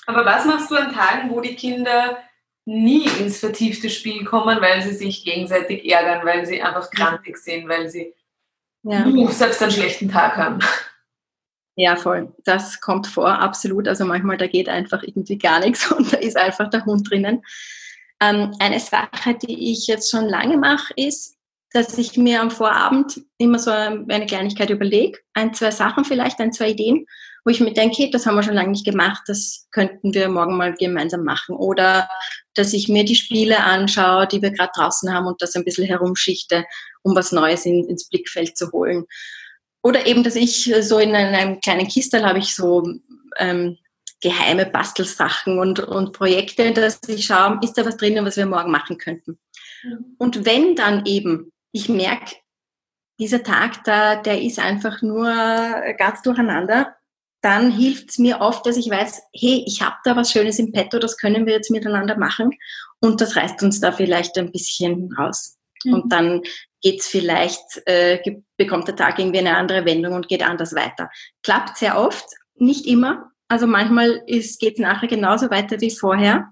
C: Aber was machst du an Tagen, wo die Kinder nie ins vertiefte Spiel kommen, weil sie sich gegenseitig ärgern, weil sie einfach krantig sind, weil sie ja. selbst einen schlechten Tag haben?
B: Ja, voll. Das kommt vor, absolut. Also manchmal, da geht einfach irgendwie gar nichts und da ist einfach der Hund drinnen. Ähm, eine Sache, die ich jetzt schon lange mache, ist, dass ich mir am Vorabend immer so eine Kleinigkeit überlege, ein, zwei Sachen vielleicht, ein, zwei Ideen, wo ich mir denke, das haben wir schon lange nicht gemacht, das könnten wir morgen mal gemeinsam machen. Oder dass ich mir die Spiele anschaue, die wir gerade draußen haben und das ein bisschen herumschichte, um was Neues in, ins Blickfeld zu holen. Oder eben, dass ich so in einem kleinen Kistel habe ich so ähm, geheime Bastelsachen und, und Projekte, dass ich schaue, ist da was drinnen, was wir morgen machen könnten. Mhm. Und wenn dann eben, ich merke, dieser Tag da, der ist einfach nur ganz durcheinander, dann hilft es mir oft, dass ich weiß, hey, ich habe da was Schönes im Petto, das können wir jetzt miteinander machen und das reißt uns da vielleicht ein bisschen raus. Mhm. Und dann geht's vielleicht, äh, bekommt der Tag irgendwie eine andere Wendung und geht anders weiter. Klappt sehr oft, nicht immer. Also manchmal geht es nachher genauso weiter wie vorher.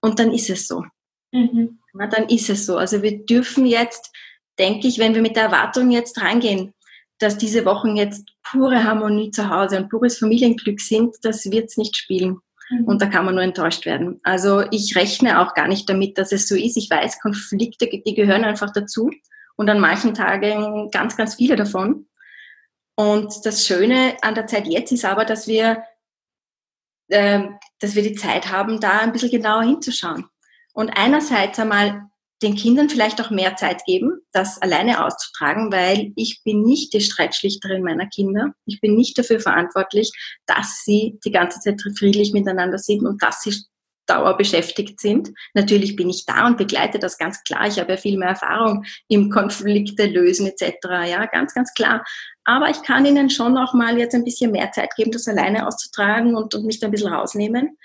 B: Und dann ist es so. Mhm. Na, dann ist es so. Also wir dürfen jetzt, denke ich, wenn wir mit der Erwartung jetzt rangehen, dass diese Wochen jetzt pure Harmonie zu Hause und pures Familienglück sind, das wird es nicht spielen. Mhm. Und da kann man nur enttäuscht werden. Also ich rechne auch gar nicht damit, dass es so ist. Ich weiß, Konflikte, die gehören einfach dazu. Und an manchen Tagen ganz, ganz viele davon. Und das Schöne an der Zeit jetzt ist aber, dass wir, äh, dass wir die Zeit haben, da ein bisschen genauer hinzuschauen. Und einerseits einmal den Kindern vielleicht auch mehr Zeit geben, das alleine auszutragen, weil ich bin nicht die Streitschlichterin meiner Kinder. Ich bin nicht dafür verantwortlich, dass sie die ganze Zeit friedlich miteinander sind und dass sie dauerbeschäftigt sind. Natürlich bin ich da und begleite das ganz klar. Ich habe ja viel mehr Erfahrung im Konflikte lösen etc. Ja, ganz, ganz klar. Aber ich kann ihnen schon auch mal jetzt ein bisschen mehr Zeit geben, das alleine auszutragen und, und mich da ein bisschen rausnehmen.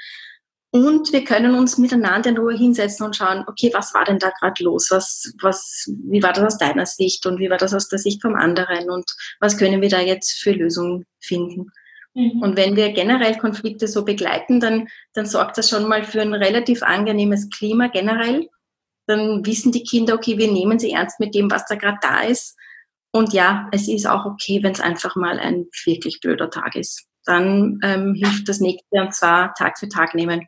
B: Und wir können uns miteinander in Ruhe hinsetzen und schauen, okay, was war denn da gerade los? Was, was, wie war das aus deiner Sicht und wie war das aus der Sicht vom anderen? Und was können wir da jetzt für Lösungen finden? Mhm. Und wenn wir generell Konflikte so begleiten, dann, dann sorgt das schon mal für ein relativ angenehmes Klima generell. Dann wissen die Kinder, okay, wir nehmen sie ernst mit dem, was da gerade da ist. Und ja, es ist auch okay, wenn es einfach mal ein wirklich blöder Tag ist. Dann ähm, hilft das nächste und zwar Tag für Tag nehmen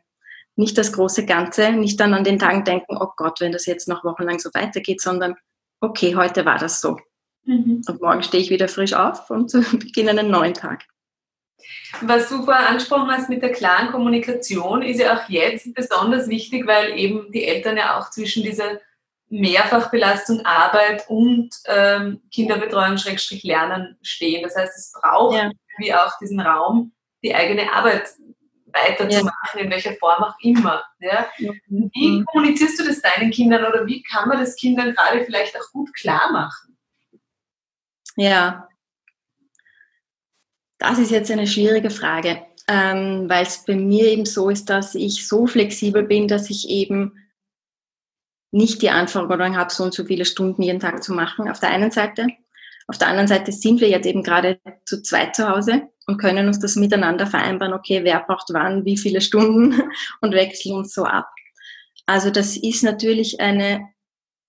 B: nicht das große Ganze, nicht dann an den Tagen denken, oh Gott, wenn das jetzt noch wochenlang so weitergeht, sondern okay, heute war das so. Mhm. Und morgen stehe ich wieder frisch auf und beginne einen neuen Tag.
C: Was du vorher angesprochen hast mit der klaren Kommunikation, ist ja auch jetzt besonders wichtig, weil eben die Eltern ja auch zwischen dieser Mehrfachbelastung Arbeit und ähm, Kinderbetreuung Schrägstrich Lernen stehen. Das heißt, es braucht ja. wie auch diesen Raum, die eigene Arbeit weiterzumachen, ja. in welcher Form auch immer. Ja? Mhm. Wie kommunizierst du das deinen Kindern oder wie kann man das Kindern gerade vielleicht auch gut klar machen?
B: Ja, das ist jetzt eine schwierige Frage, ähm, weil es bei mir eben so ist, dass ich so flexibel bin, dass ich eben nicht die Anforderung habe, so und so viele Stunden jeden Tag zu machen, auf der einen Seite. Auf der anderen Seite sind wir jetzt eben gerade zu zweit zu Hause und können uns das miteinander vereinbaren, okay, wer braucht wann, wie viele Stunden und wechseln uns so ab. Also das ist natürlich eine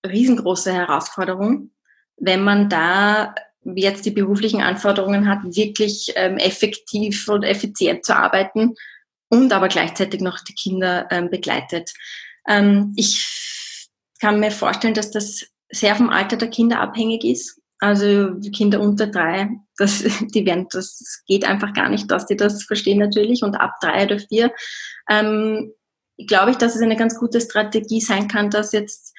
B: riesengroße Herausforderung, wenn man da jetzt die beruflichen Anforderungen hat, wirklich ähm, effektiv und effizient zu arbeiten und aber gleichzeitig noch die Kinder ähm, begleitet. Ähm, ich kann mir vorstellen, dass das sehr vom Alter der Kinder abhängig ist. Also Kinder unter drei, das, die werden, das geht einfach gar nicht, dass die das verstehen natürlich. Und ab drei oder vier ähm, glaube ich, dass es eine ganz gute Strategie sein kann, das jetzt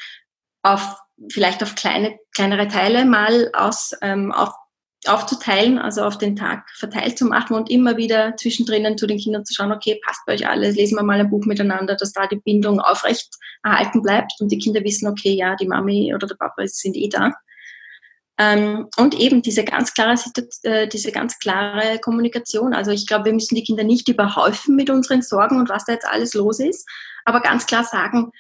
B: auf vielleicht auf kleine, kleinere Teile mal aus, ähm, auf, aufzuteilen, also auf den Tag verteilt zu machen und immer wieder zwischendrin zu den Kindern zu schauen, okay, passt bei euch alles, lesen wir mal ein Buch miteinander, dass da die Bindung aufrecht erhalten bleibt und die Kinder wissen, okay, ja, die Mami oder der Papa sind eh da. Ähm, und eben diese ganz klare äh, diese ganz klare Kommunikation. Also ich glaube, wir müssen die Kinder nicht überhäufen mit unseren Sorgen und was da jetzt alles los ist, aber ganz klar sagen,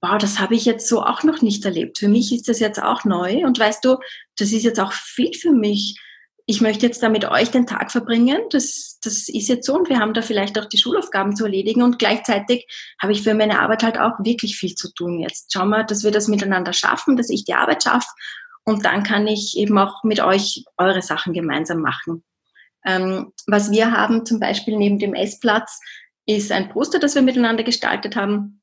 B: wow, das habe ich jetzt so auch noch nicht erlebt. Für mich ist das jetzt auch neu und weißt du, das ist jetzt auch viel für mich. Ich möchte jetzt da mit euch den Tag verbringen. Das, das ist jetzt so und wir haben da vielleicht auch die Schulaufgaben zu erledigen und gleichzeitig habe ich für meine Arbeit halt auch wirklich viel zu tun jetzt. Schauen wir, dass wir das miteinander schaffen, dass ich die Arbeit schaffe und dann kann ich eben auch mit euch eure Sachen gemeinsam machen. Ähm, was wir haben zum Beispiel neben dem Essplatz ist ein Poster, das wir miteinander gestaltet haben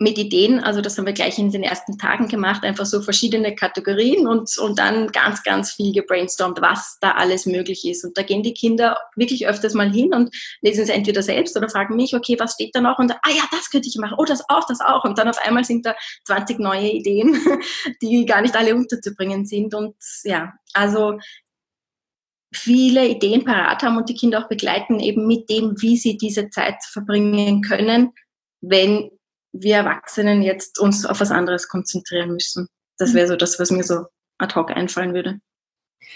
B: mit Ideen. Also das haben wir gleich in den ersten Tagen gemacht, einfach so verschiedene Kategorien und, und dann ganz, ganz viel gebrainstormt, was da alles möglich ist. Und da gehen die Kinder wirklich öfters mal hin und lesen es entweder selbst oder fragen mich, okay, was steht da noch? Und ah ja, das könnte ich machen. Oh, das auch, das auch. Und dann auf einmal sind da 20 neue Ideen, die gar nicht alle unterzubringen sind. Und ja, also viele Ideen parat haben und die Kinder auch begleiten, eben mit dem, wie sie diese Zeit verbringen können, wenn wir Erwachsenen jetzt uns auf was anderes konzentrieren müssen. Das wäre so das, was mir so ad hoc einfallen würde.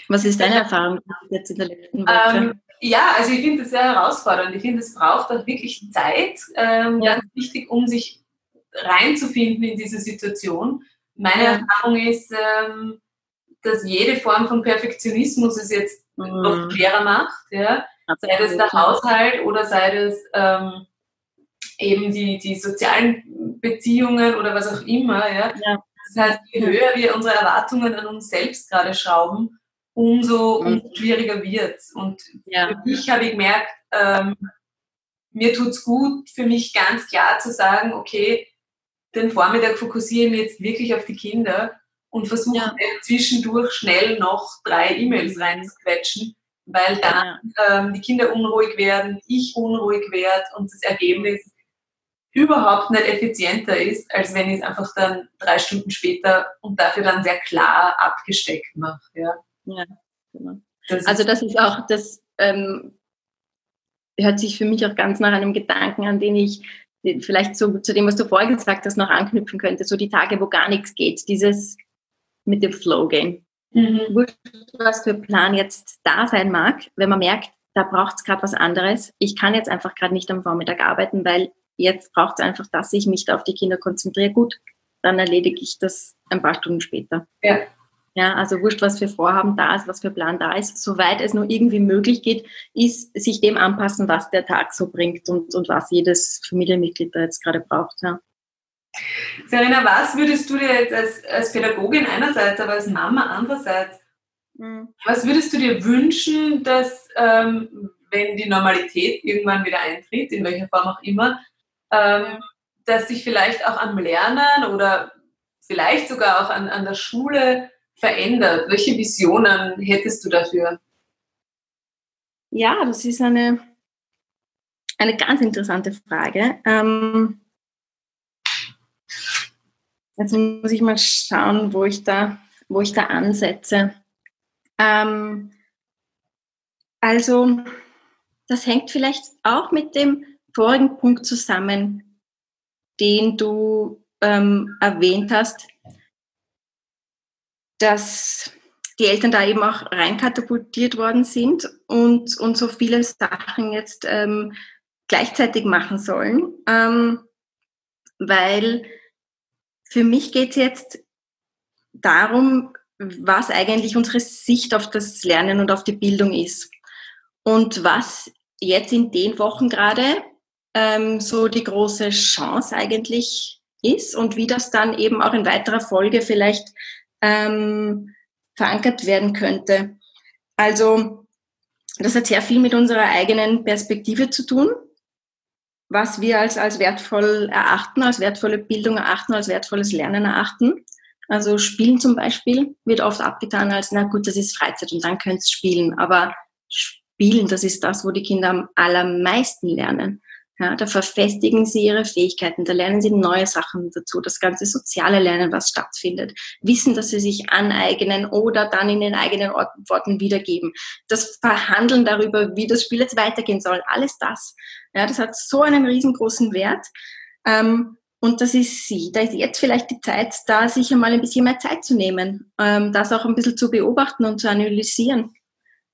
B: Was ist deine Erfahrung jetzt in der letzten Woche?
C: Ähm, ja, also ich finde es sehr herausfordernd. Ich finde, es braucht auch wirklich Zeit, ähm, ja. ganz wichtig, um sich reinzufinden in diese Situation. Meine ja. Erfahrung ist, ähm, dass jede Form von Perfektionismus es jetzt mhm. noch schwerer macht. Ja? Sei das der Haushalt oder sei das ähm, eben die, die sozialen Beziehungen oder was auch immer. Ja? ja. Das heißt, je höher wir unsere Erwartungen an uns selbst gerade schrauben, umso, mhm. umso schwieriger wird es. Und ja. für mich habe ich gemerkt, ähm, mir tut es gut, für mich ganz klar zu sagen, okay, den Vormittag fokussiere ich mich jetzt wirklich auf die Kinder und versuche ja. zwischendurch schnell noch drei E-Mails reinzuquetschen, weil dann ja. ähm, die Kinder unruhig werden, ich unruhig werde und das Ergebnis überhaupt nicht effizienter ist, als wenn ich es einfach dann drei Stunden später und dafür dann sehr klar abgesteckt mache. Ja, ja
B: genau. Das also das ist auch, das ähm, hört sich für mich auch ganz nach einem Gedanken an, den ich vielleicht so zu dem, was du vorher gesagt hast, noch anknüpfen könnte. So die Tage, wo gar nichts geht, dieses mit dem Flow gehen. Mhm. Was für Plan jetzt da sein mag, wenn man merkt, da braucht es gerade was anderes. Ich kann jetzt einfach gerade nicht am Vormittag arbeiten, weil jetzt braucht es einfach, dass ich mich da auf die Kinder konzentriere. Gut, dann erledige ich das ein paar Stunden später. Ja. Ja, also wurscht, was für Vorhaben da ist, was für Plan da ist. Soweit es nur irgendwie möglich geht, ist sich dem anpassen, was der Tag so bringt und, und was jedes Familienmitglied da jetzt gerade braucht. Ja.
C: Serena, was würdest du dir jetzt als, als Pädagogin einerseits, aber als Mama andererseits, mhm. was würdest du dir wünschen, dass, ähm, wenn die Normalität irgendwann wieder eintritt, in welcher Form auch immer, ähm, dass sich vielleicht auch am Lernen oder vielleicht sogar auch an, an der Schule verändert? Welche Visionen hättest du dafür?
B: Ja, das ist eine, eine ganz interessante Frage. Ähm, Jetzt muss ich mal schauen, wo ich da, wo ich da ansetze. Ähm, also, das hängt vielleicht auch mit dem vorigen Punkt zusammen, den du ähm, erwähnt hast, dass die Eltern da eben auch reinkatapultiert worden sind und, und so viele Sachen jetzt ähm, gleichzeitig machen sollen, ähm, weil für mich geht es jetzt darum, was eigentlich unsere Sicht auf das Lernen und auf die Bildung ist. Und was jetzt in den Wochen gerade ähm, so die große Chance eigentlich ist und wie das dann eben auch in weiterer Folge vielleicht ähm, verankert werden könnte. Also das hat sehr viel mit unserer eigenen Perspektive zu tun was wir als, als wertvoll erachten, als wertvolle Bildung erachten, als wertvolles Lernen erachten. Also Spielen zum Beispiel wird oft abgetan als, na gut, das ist Freizeit und dann könnt ihr spielen. Aber Spielen, das ist das, wo die Kinder am allermeisten lernen. Ja, da verfestigen sie ihre Fähigkeiten, da lernen sie neue Sachen dazu, das ganze soziale Lernen, was stattfindet, wissen, dass sie sich aneignen oder dann in den eigenen Worten wiedergeben, das Verhandeln darüber, wie das Spiel jetzt weitergehen soll, alles das. Ja, das hat so einen riesengroßen Wert. Ähm, und das ist sie. Da ist jetzt vielleicht die Zeit, da sich einmal ein bisschen mehr Zeit zu nehmen, ähm, das auch ein bisschen zu beobachten und zu analysieren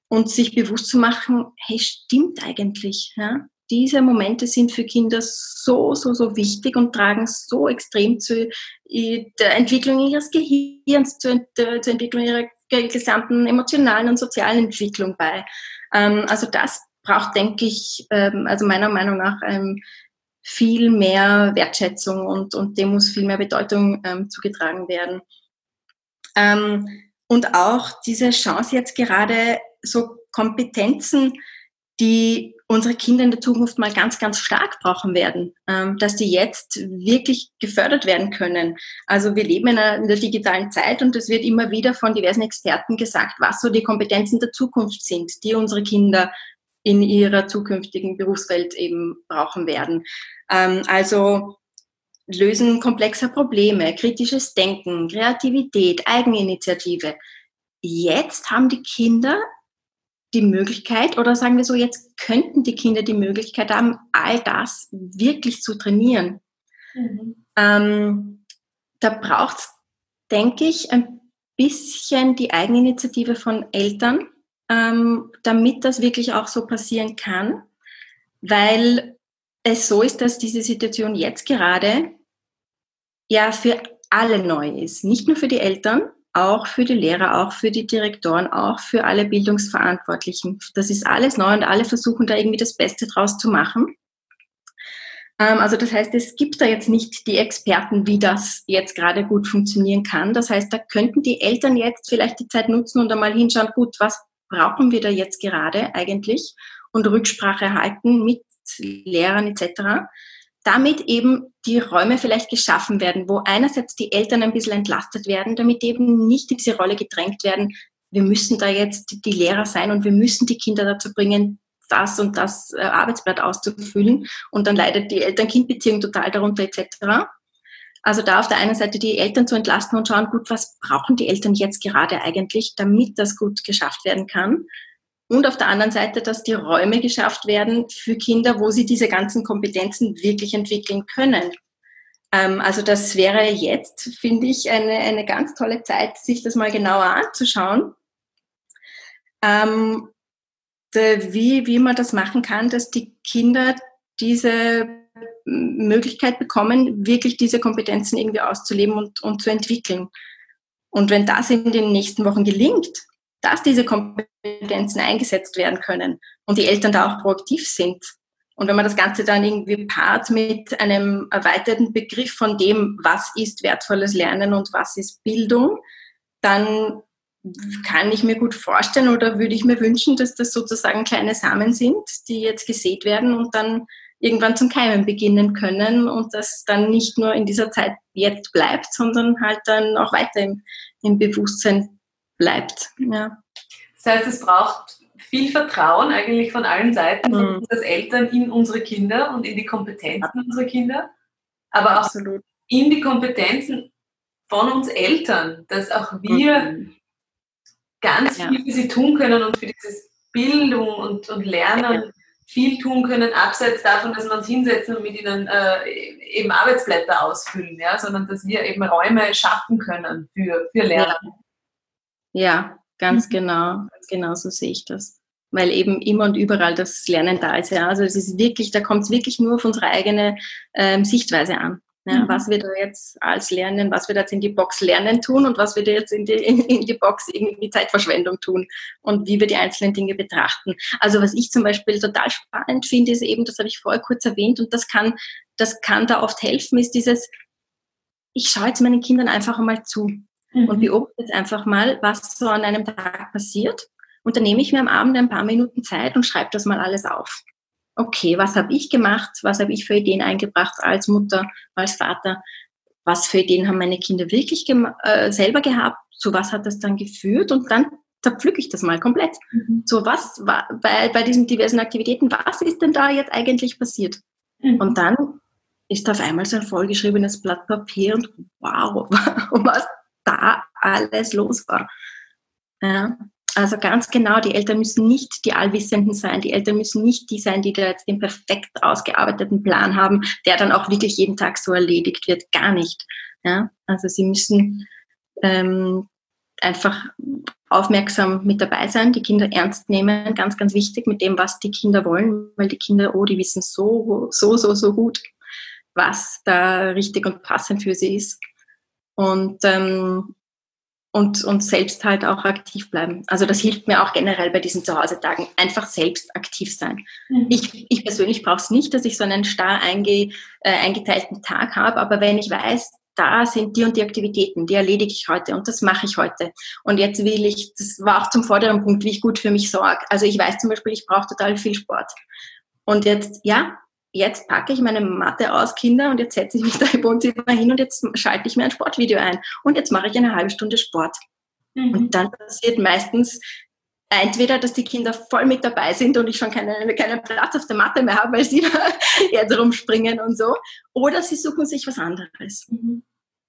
B: und sich bewusst zu machen, hey, stimmt eigentlich. Ja? Diese Momente sind für Kinder so, so, so wichtig und tragen so extrem zu der Entwicklung ihres Gehirns, zur, zur Entwicklung ihrer gesamten emotionalen und sozialen Entwicklung bei. Ähm, also das braucht, denke ich, ähm, also meiner Meinung nach ähm, viel mehr Wertschätzung und, und dem muss viel mehr Bedeutung zugetragen werden. und auch diese Chance jetzt gerade so Kompetenzen, die unsere Kinder in der Zukunft mal ganz, ganz stark brauchen werden, ähm, dass die jetzt wirklich gefördert werden können. Also wir leben in, einer, in der digitalen Zeit und es wird immer wieder von diversen Experten gesagt, was so die Kompetenzen der Zukunft sind, die unsere Kinder in ihrer zukünftigen Berufswelt eben brauchen werden. Ähm, also Lösen komplexer Probleme, kritisches Denken, Kreativität, Eigeninitiative. Jetzt haben die Kinder die Möglichkeit oder sagen wir so, jetzt könnten die Kinder die Möglichkeit haben, all das wirklich zu trainieren. Mhm. Ähm, da braucht es, denke ich, ein bisschen die Eigeninitiative von Eltern, ähm, damit das wirklich auch so passieren kann, weil es so ist, dass diese Situation jetzt gerade ja für alle neu ist. Nicht nur für die Eltern, auch für die Lehrer, auch für die Direktoren, auch für alle Bildungsverantwortlichen. Das ist alles neu und alle versuchen da irgendwie das Beste draus zu machen. Ähm, also das heißt, es gibt da jetzt nicht die Experten, wie das jetzt gerade gut funktionieren kann. Das heißt, da könnten die Eltern jetzt vielleicht die Zeit nutzen und einmal hinschauen, gut, was brauchen wir da jetzt gerade eigentlich und Rücksprache halten mit Lehrern etc damit eben die Räume vielleicht geschaffen werden, wo einerseits die Eltern ein bisschen entlastet werden, damit eben nicht in diese Rolle gedrängt werden, wir müssen da jetzt die Lehrer sein und wir müssen die Kinder dazu bringen, das und das äh, Arbeitsblatt auszufüllen und dann leidet die Eltern-Kind-Beziehung total darunter etc. Also da auf der einen Seite die Eltern zu entlasten und schauen, gut, was brauchen die Eltern jetzt gerade eigentlich, damit das gut geschafft werden kann. Und auf der anderen Seite, dass die Räume geschafft werden für Kinder, wo sie diese ganzen Kompetenzen wirklich entwickeln können. Ähm, also das wäre jetzt, finde ich, eine, eine ganz tolle Zeit, sich das mal genauer anzuschauen. Ähm, de, wie, wie man das machen kann, dass die Kinder diese Möglichkeit bekommen, wirklich diese Kompetenzen irgendwie auszuleben und, und zu entwickeln. Und wenn das in den nächsten Wochen gelingt, dass diese Kompetenzen eingesetzt werden können und die Eltern da auch proaktiv sind. Und wenn man das Ganze dann irgendwie paart mit einem erweiterten Begriff von dem, was ist wertvolles Lernen und was ist Bildung, dann kann ich mir gut vorstellen oder würde ich mir wünschen, dass das sozusagen kleine Samen sind, die jetzt gesät werden und dann irgendwann zum Keimen beginnen können und das dann nicht nur in dieser Zeit jetzt bleibt, sondern halt dann auch weiter im, im Bewusstsein bleibt. Ja.
C: Das heißt, es braucht viel Vertrauen eigentlich von allen Seiten, von uns als Eltern in unsere Kinder und in die Kompetenzen unserer Kinder, aber auch Absolut. in die Kompetenzen von uns Eltern, dass auch wir mhm. ganz ja. viel für sie tun können und für dieses Bildung und, und Lernen viel tun können, abseits davon, dass wir uns hinsetzen und mit ihnen äh, eben Arbeitsblätter ausfüllen, ja, sondern dass wir eben Räume schaffen können für, für Lernen.
B: Ja. Ja, ganz mhm. genau. Ganz genau so sehe ich das. Weil eben immer und überall das Lernen da ist. Ja. Also es ist wirklich, da kommt es wirklich nur auf unsere eigene ähm, Sichtweise an. Ja, mhm. Was wir da jetzt als Lernen, was wir da jetzt in die Box Lernen tun und was wir da jetzt in die, in, in die Box irgendwie Zeitverschwendung tun und wie wir die einzelnen Dinge betrachten. Also was ich zum Beispiel total spannend finde, ist eben, das habe ich vorher kurz erwähnt und das kann, das kann da oft helfen, ist dieses, ich schaue jetzt meinen Kindern einfach einmal zu mhm. und beobachte jetzt einfach mal, was so an einem Tag passiert. Und dann nehme ich mir am Abend ein paar Minuten Zeit und schreibe das mal alles auf. Okay, was habe ich gemacht? Was habe ich für Ideen eingebracht als Mutter, als Vater? Was für Ideen haben meine Kinder wirklich äh, selber gehabt? Zu was hat das dann geführt? Und dann zerpflücke ich das mal komplett. Mhm. So, was war bei, bei diesen diversen Aktivitäten, was ist denn da jetzt eigentlich passiert? Mhm. Und dann ist auf einmal so ein vollgeschriebenes Blatt Papier und wow, was da alles los war. Ja, also ganz genau, die Eltern müssen nicht die Allwissenden sein. Die Eltern müssen nicht die sein, die da jetzt den perfekt ausgearbeiteten Plan haben, der dann auch wirklich jeden Tag so erledigt wird. Gar nicht. Ja, also sie müssen ähm, einfach aufmerksam mit dabei sein, die Kinder ernst nehmen, ganz, ganz wichtig mit dem, was die Kinder wollen, weil die Kinder, oh, die wissen so, so, so, so gut, was da richtig und passend für sie ist und, ähm, und, und selbst halt auch aktiv bleiben. Also das hilft mir auch generell bei diesen Zuhause-Tagen. Einfach selbst aktiv sein. Mhm. Ich, ich persönlich brauche es nicht, dass ich so einen starr einge, äh, eingeteilten Tag habe, aber wenn ich weiß, da sind die und die Aktivitäten, die erledige ich heute und das mache ich heute. Und jetzt will ich, das war auch zum vorderen Punkt, wie ich gut für mich sorge. Also ich weiß zum Beispiel, ich brauche total viel Sport. Und jetzt, ja, jetzt packe ich meine Matte aus, Kinder, und jetzt setze ich mich da im Wohnzimmer hin und jetzt schalte ich mir ein Sportvideo ein. Und jetzt mache ich eine halbe Stunde Sport. Mhm. Und dann passiert meistens entweder, dass die Kinder voll mit dabei sind und ich schon keinen keine Platz auf der Matte mehr habe, weil sie da jetzt rumspringen und so, oder sie suchen sich was anderes. Mhm.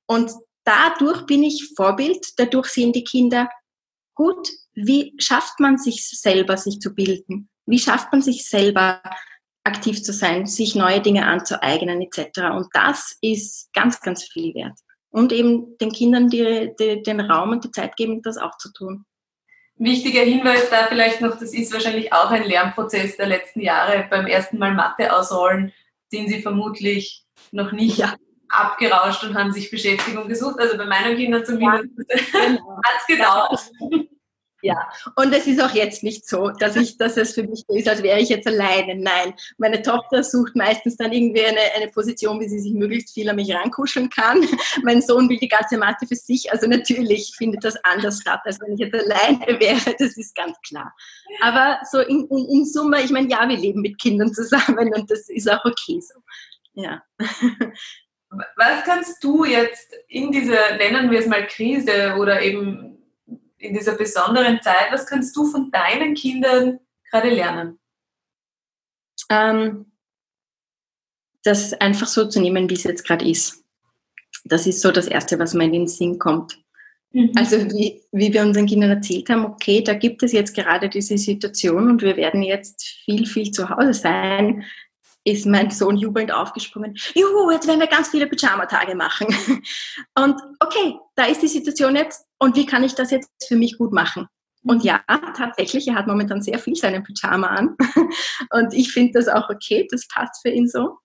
B: Und dadurch bin ich Vorbild, dadurch sehen die Kinder, gut, wie schafft man sich selber, sich zu bilden? Wie schafft man sich selber, aktiv zu sein, sich neue Dinge anzueignen etc. Und das ist ganz, ganz viel wert. Und eben den Kindern die, die, den Raum und die Zeit geben, das auch zu tun.
C: Wichtiger Hinweis da vielleicht noch, das ist wahrscheinlich auch ein Lernprozess der letzten Jahre. Beim ersten Mal Mathe ausrollen sind sie vermutlich noch nicht ja. abgerauscht und haben sich Beschäftigung gesucht. Also bei meinen Kindern zumindest ja, genau. hat es gedauert.
B: Ja, und es ist auch jetzt nicht so, dass ich, dass es für mich so ist, als wäre ich jetzt alleine. Nein, meine Tochter sucht meistens dann irgendwie eine, eine Position, wie sie sich möglichst viel an mich rankuscheln kann. Mein Sohn will die ganze Mathe für sich. Also natürlich findet das anders statt, als wenn ich jetzt alleine wäre. Das ist ganz klar. Aber so in, in, in Summe, ich meine, ja, wir leben mit Kindern zusammen und das ist auch okay so. Ja.
C: Was kannst du jetzt in dieser, nennen wir es mal Krise oder eben in dieser besonderen Zeit, was kannst du von deinen Kindern gerade lernen?
B: Ähm, das einfach so zu nehmen, wie es jetzt gerade ist. Das ist so das Erste, was mir in den Sinn kommt. Mhm. Also wie, wie wir unseren Kindern erzählt haben, okay, da gibt es jetzt gerade diese Situation und wir werden jetzt viel, viel zu Hause sein ist mein Sohn jubelnd aufgesprungen. Juhu, jetzt werden wir ganz viele Pyjama-Tage machen. Und okay, da ist die Situation jetzt und wie kann ich das jetzt für mich gut machen? Und ja, tatsächlich, er hat momentan sehr viel seinen Pyjama an. Und ich finde das auch okay, das passt für ihn so.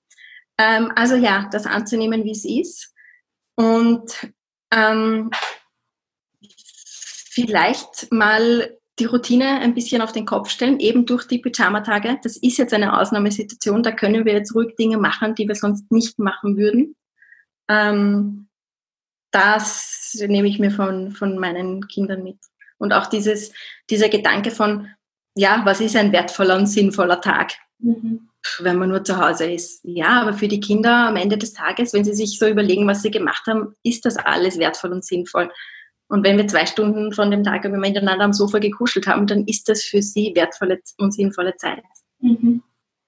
B: Ähm, also ja, das anzunehmen, wie es ist. Und ähm, vielleicht mal die Routine ein bisschen auf den Kopf stellen, eben durch die Pyjama-Tage. Das ist jetzt eine Ausnahmesituation, da können wir jetzt ruhig Dinge machen, die wir sonst nicht machen würden. Ähm, das nehme ich mir von, von meinen Kindern mit. Und auch dieses, dieser Gedanke von, ja, was ist ein wertvoller und sinnvoller Tag? Mhm. Wenn man nur zu Hause ist. Ja, aber für die Kinder am Ende des Tages, wenn sie sich so überlegen, was sie gemacht haben, ist das alles wertvoll und sinnvoll. Und wenn wir zwei Stunden von dem Tag über miteinander am Sofa gekuschelt haben, dann ist das für sie wertvolle und sinnvolle Zeit. Mhm.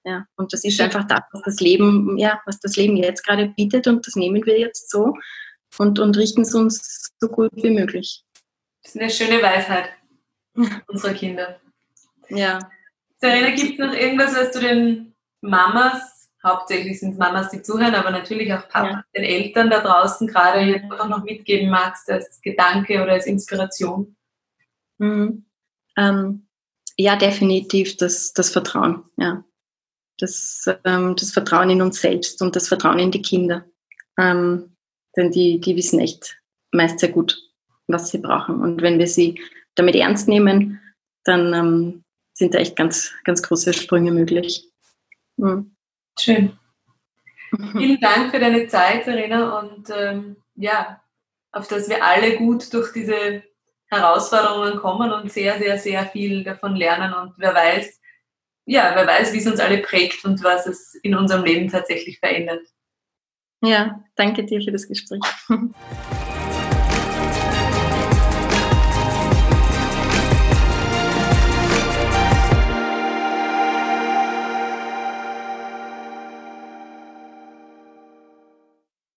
B: Ja, und das ist einfach das, was das Leben, ja, was das Leben jetzt gerade bietet und das nehmen wir jetzt so und, und richten es uns so gut wie möglich.
C: Das ist eine schöne Weisheit unserer Kinder. Ja. Serena, gibt es noch irgendwas, was du den Mamas hauptsächlich sind es Mamas, die zuhören, aber natürlich auch Papas, ja. den Eltern da draußen gerade jetzt auch noch mitgeben magst als Gedanke oder als Inspiration?
B: Mhm. Ähm, ja, definitiv das, das Vertrauen, ja. Das, ähm, das Vertrauen in uns selbst und das Vertrauen in die Kinder. Ähm, denn die, die wissen echt meist sehr gut, was sie brauchen. Und wenn wir sie damit ernst nehmen, dann ähm, sind da echt ganz, ganz große Sprünge möglich.
C: Mhm. Schön. Vielen Dank für deine Zeit, Serena, und ähm, ja, auf dass wir alle gut durch diese Herausforderungen kommen und sehr, sehr, sehr viel davon lernen. Und wer weiß, ja, wer weiß, wie es uns alle prägt und was es in unserem Leben tatsächlich verändert.
B: Ja, danke dir für das Gespräch.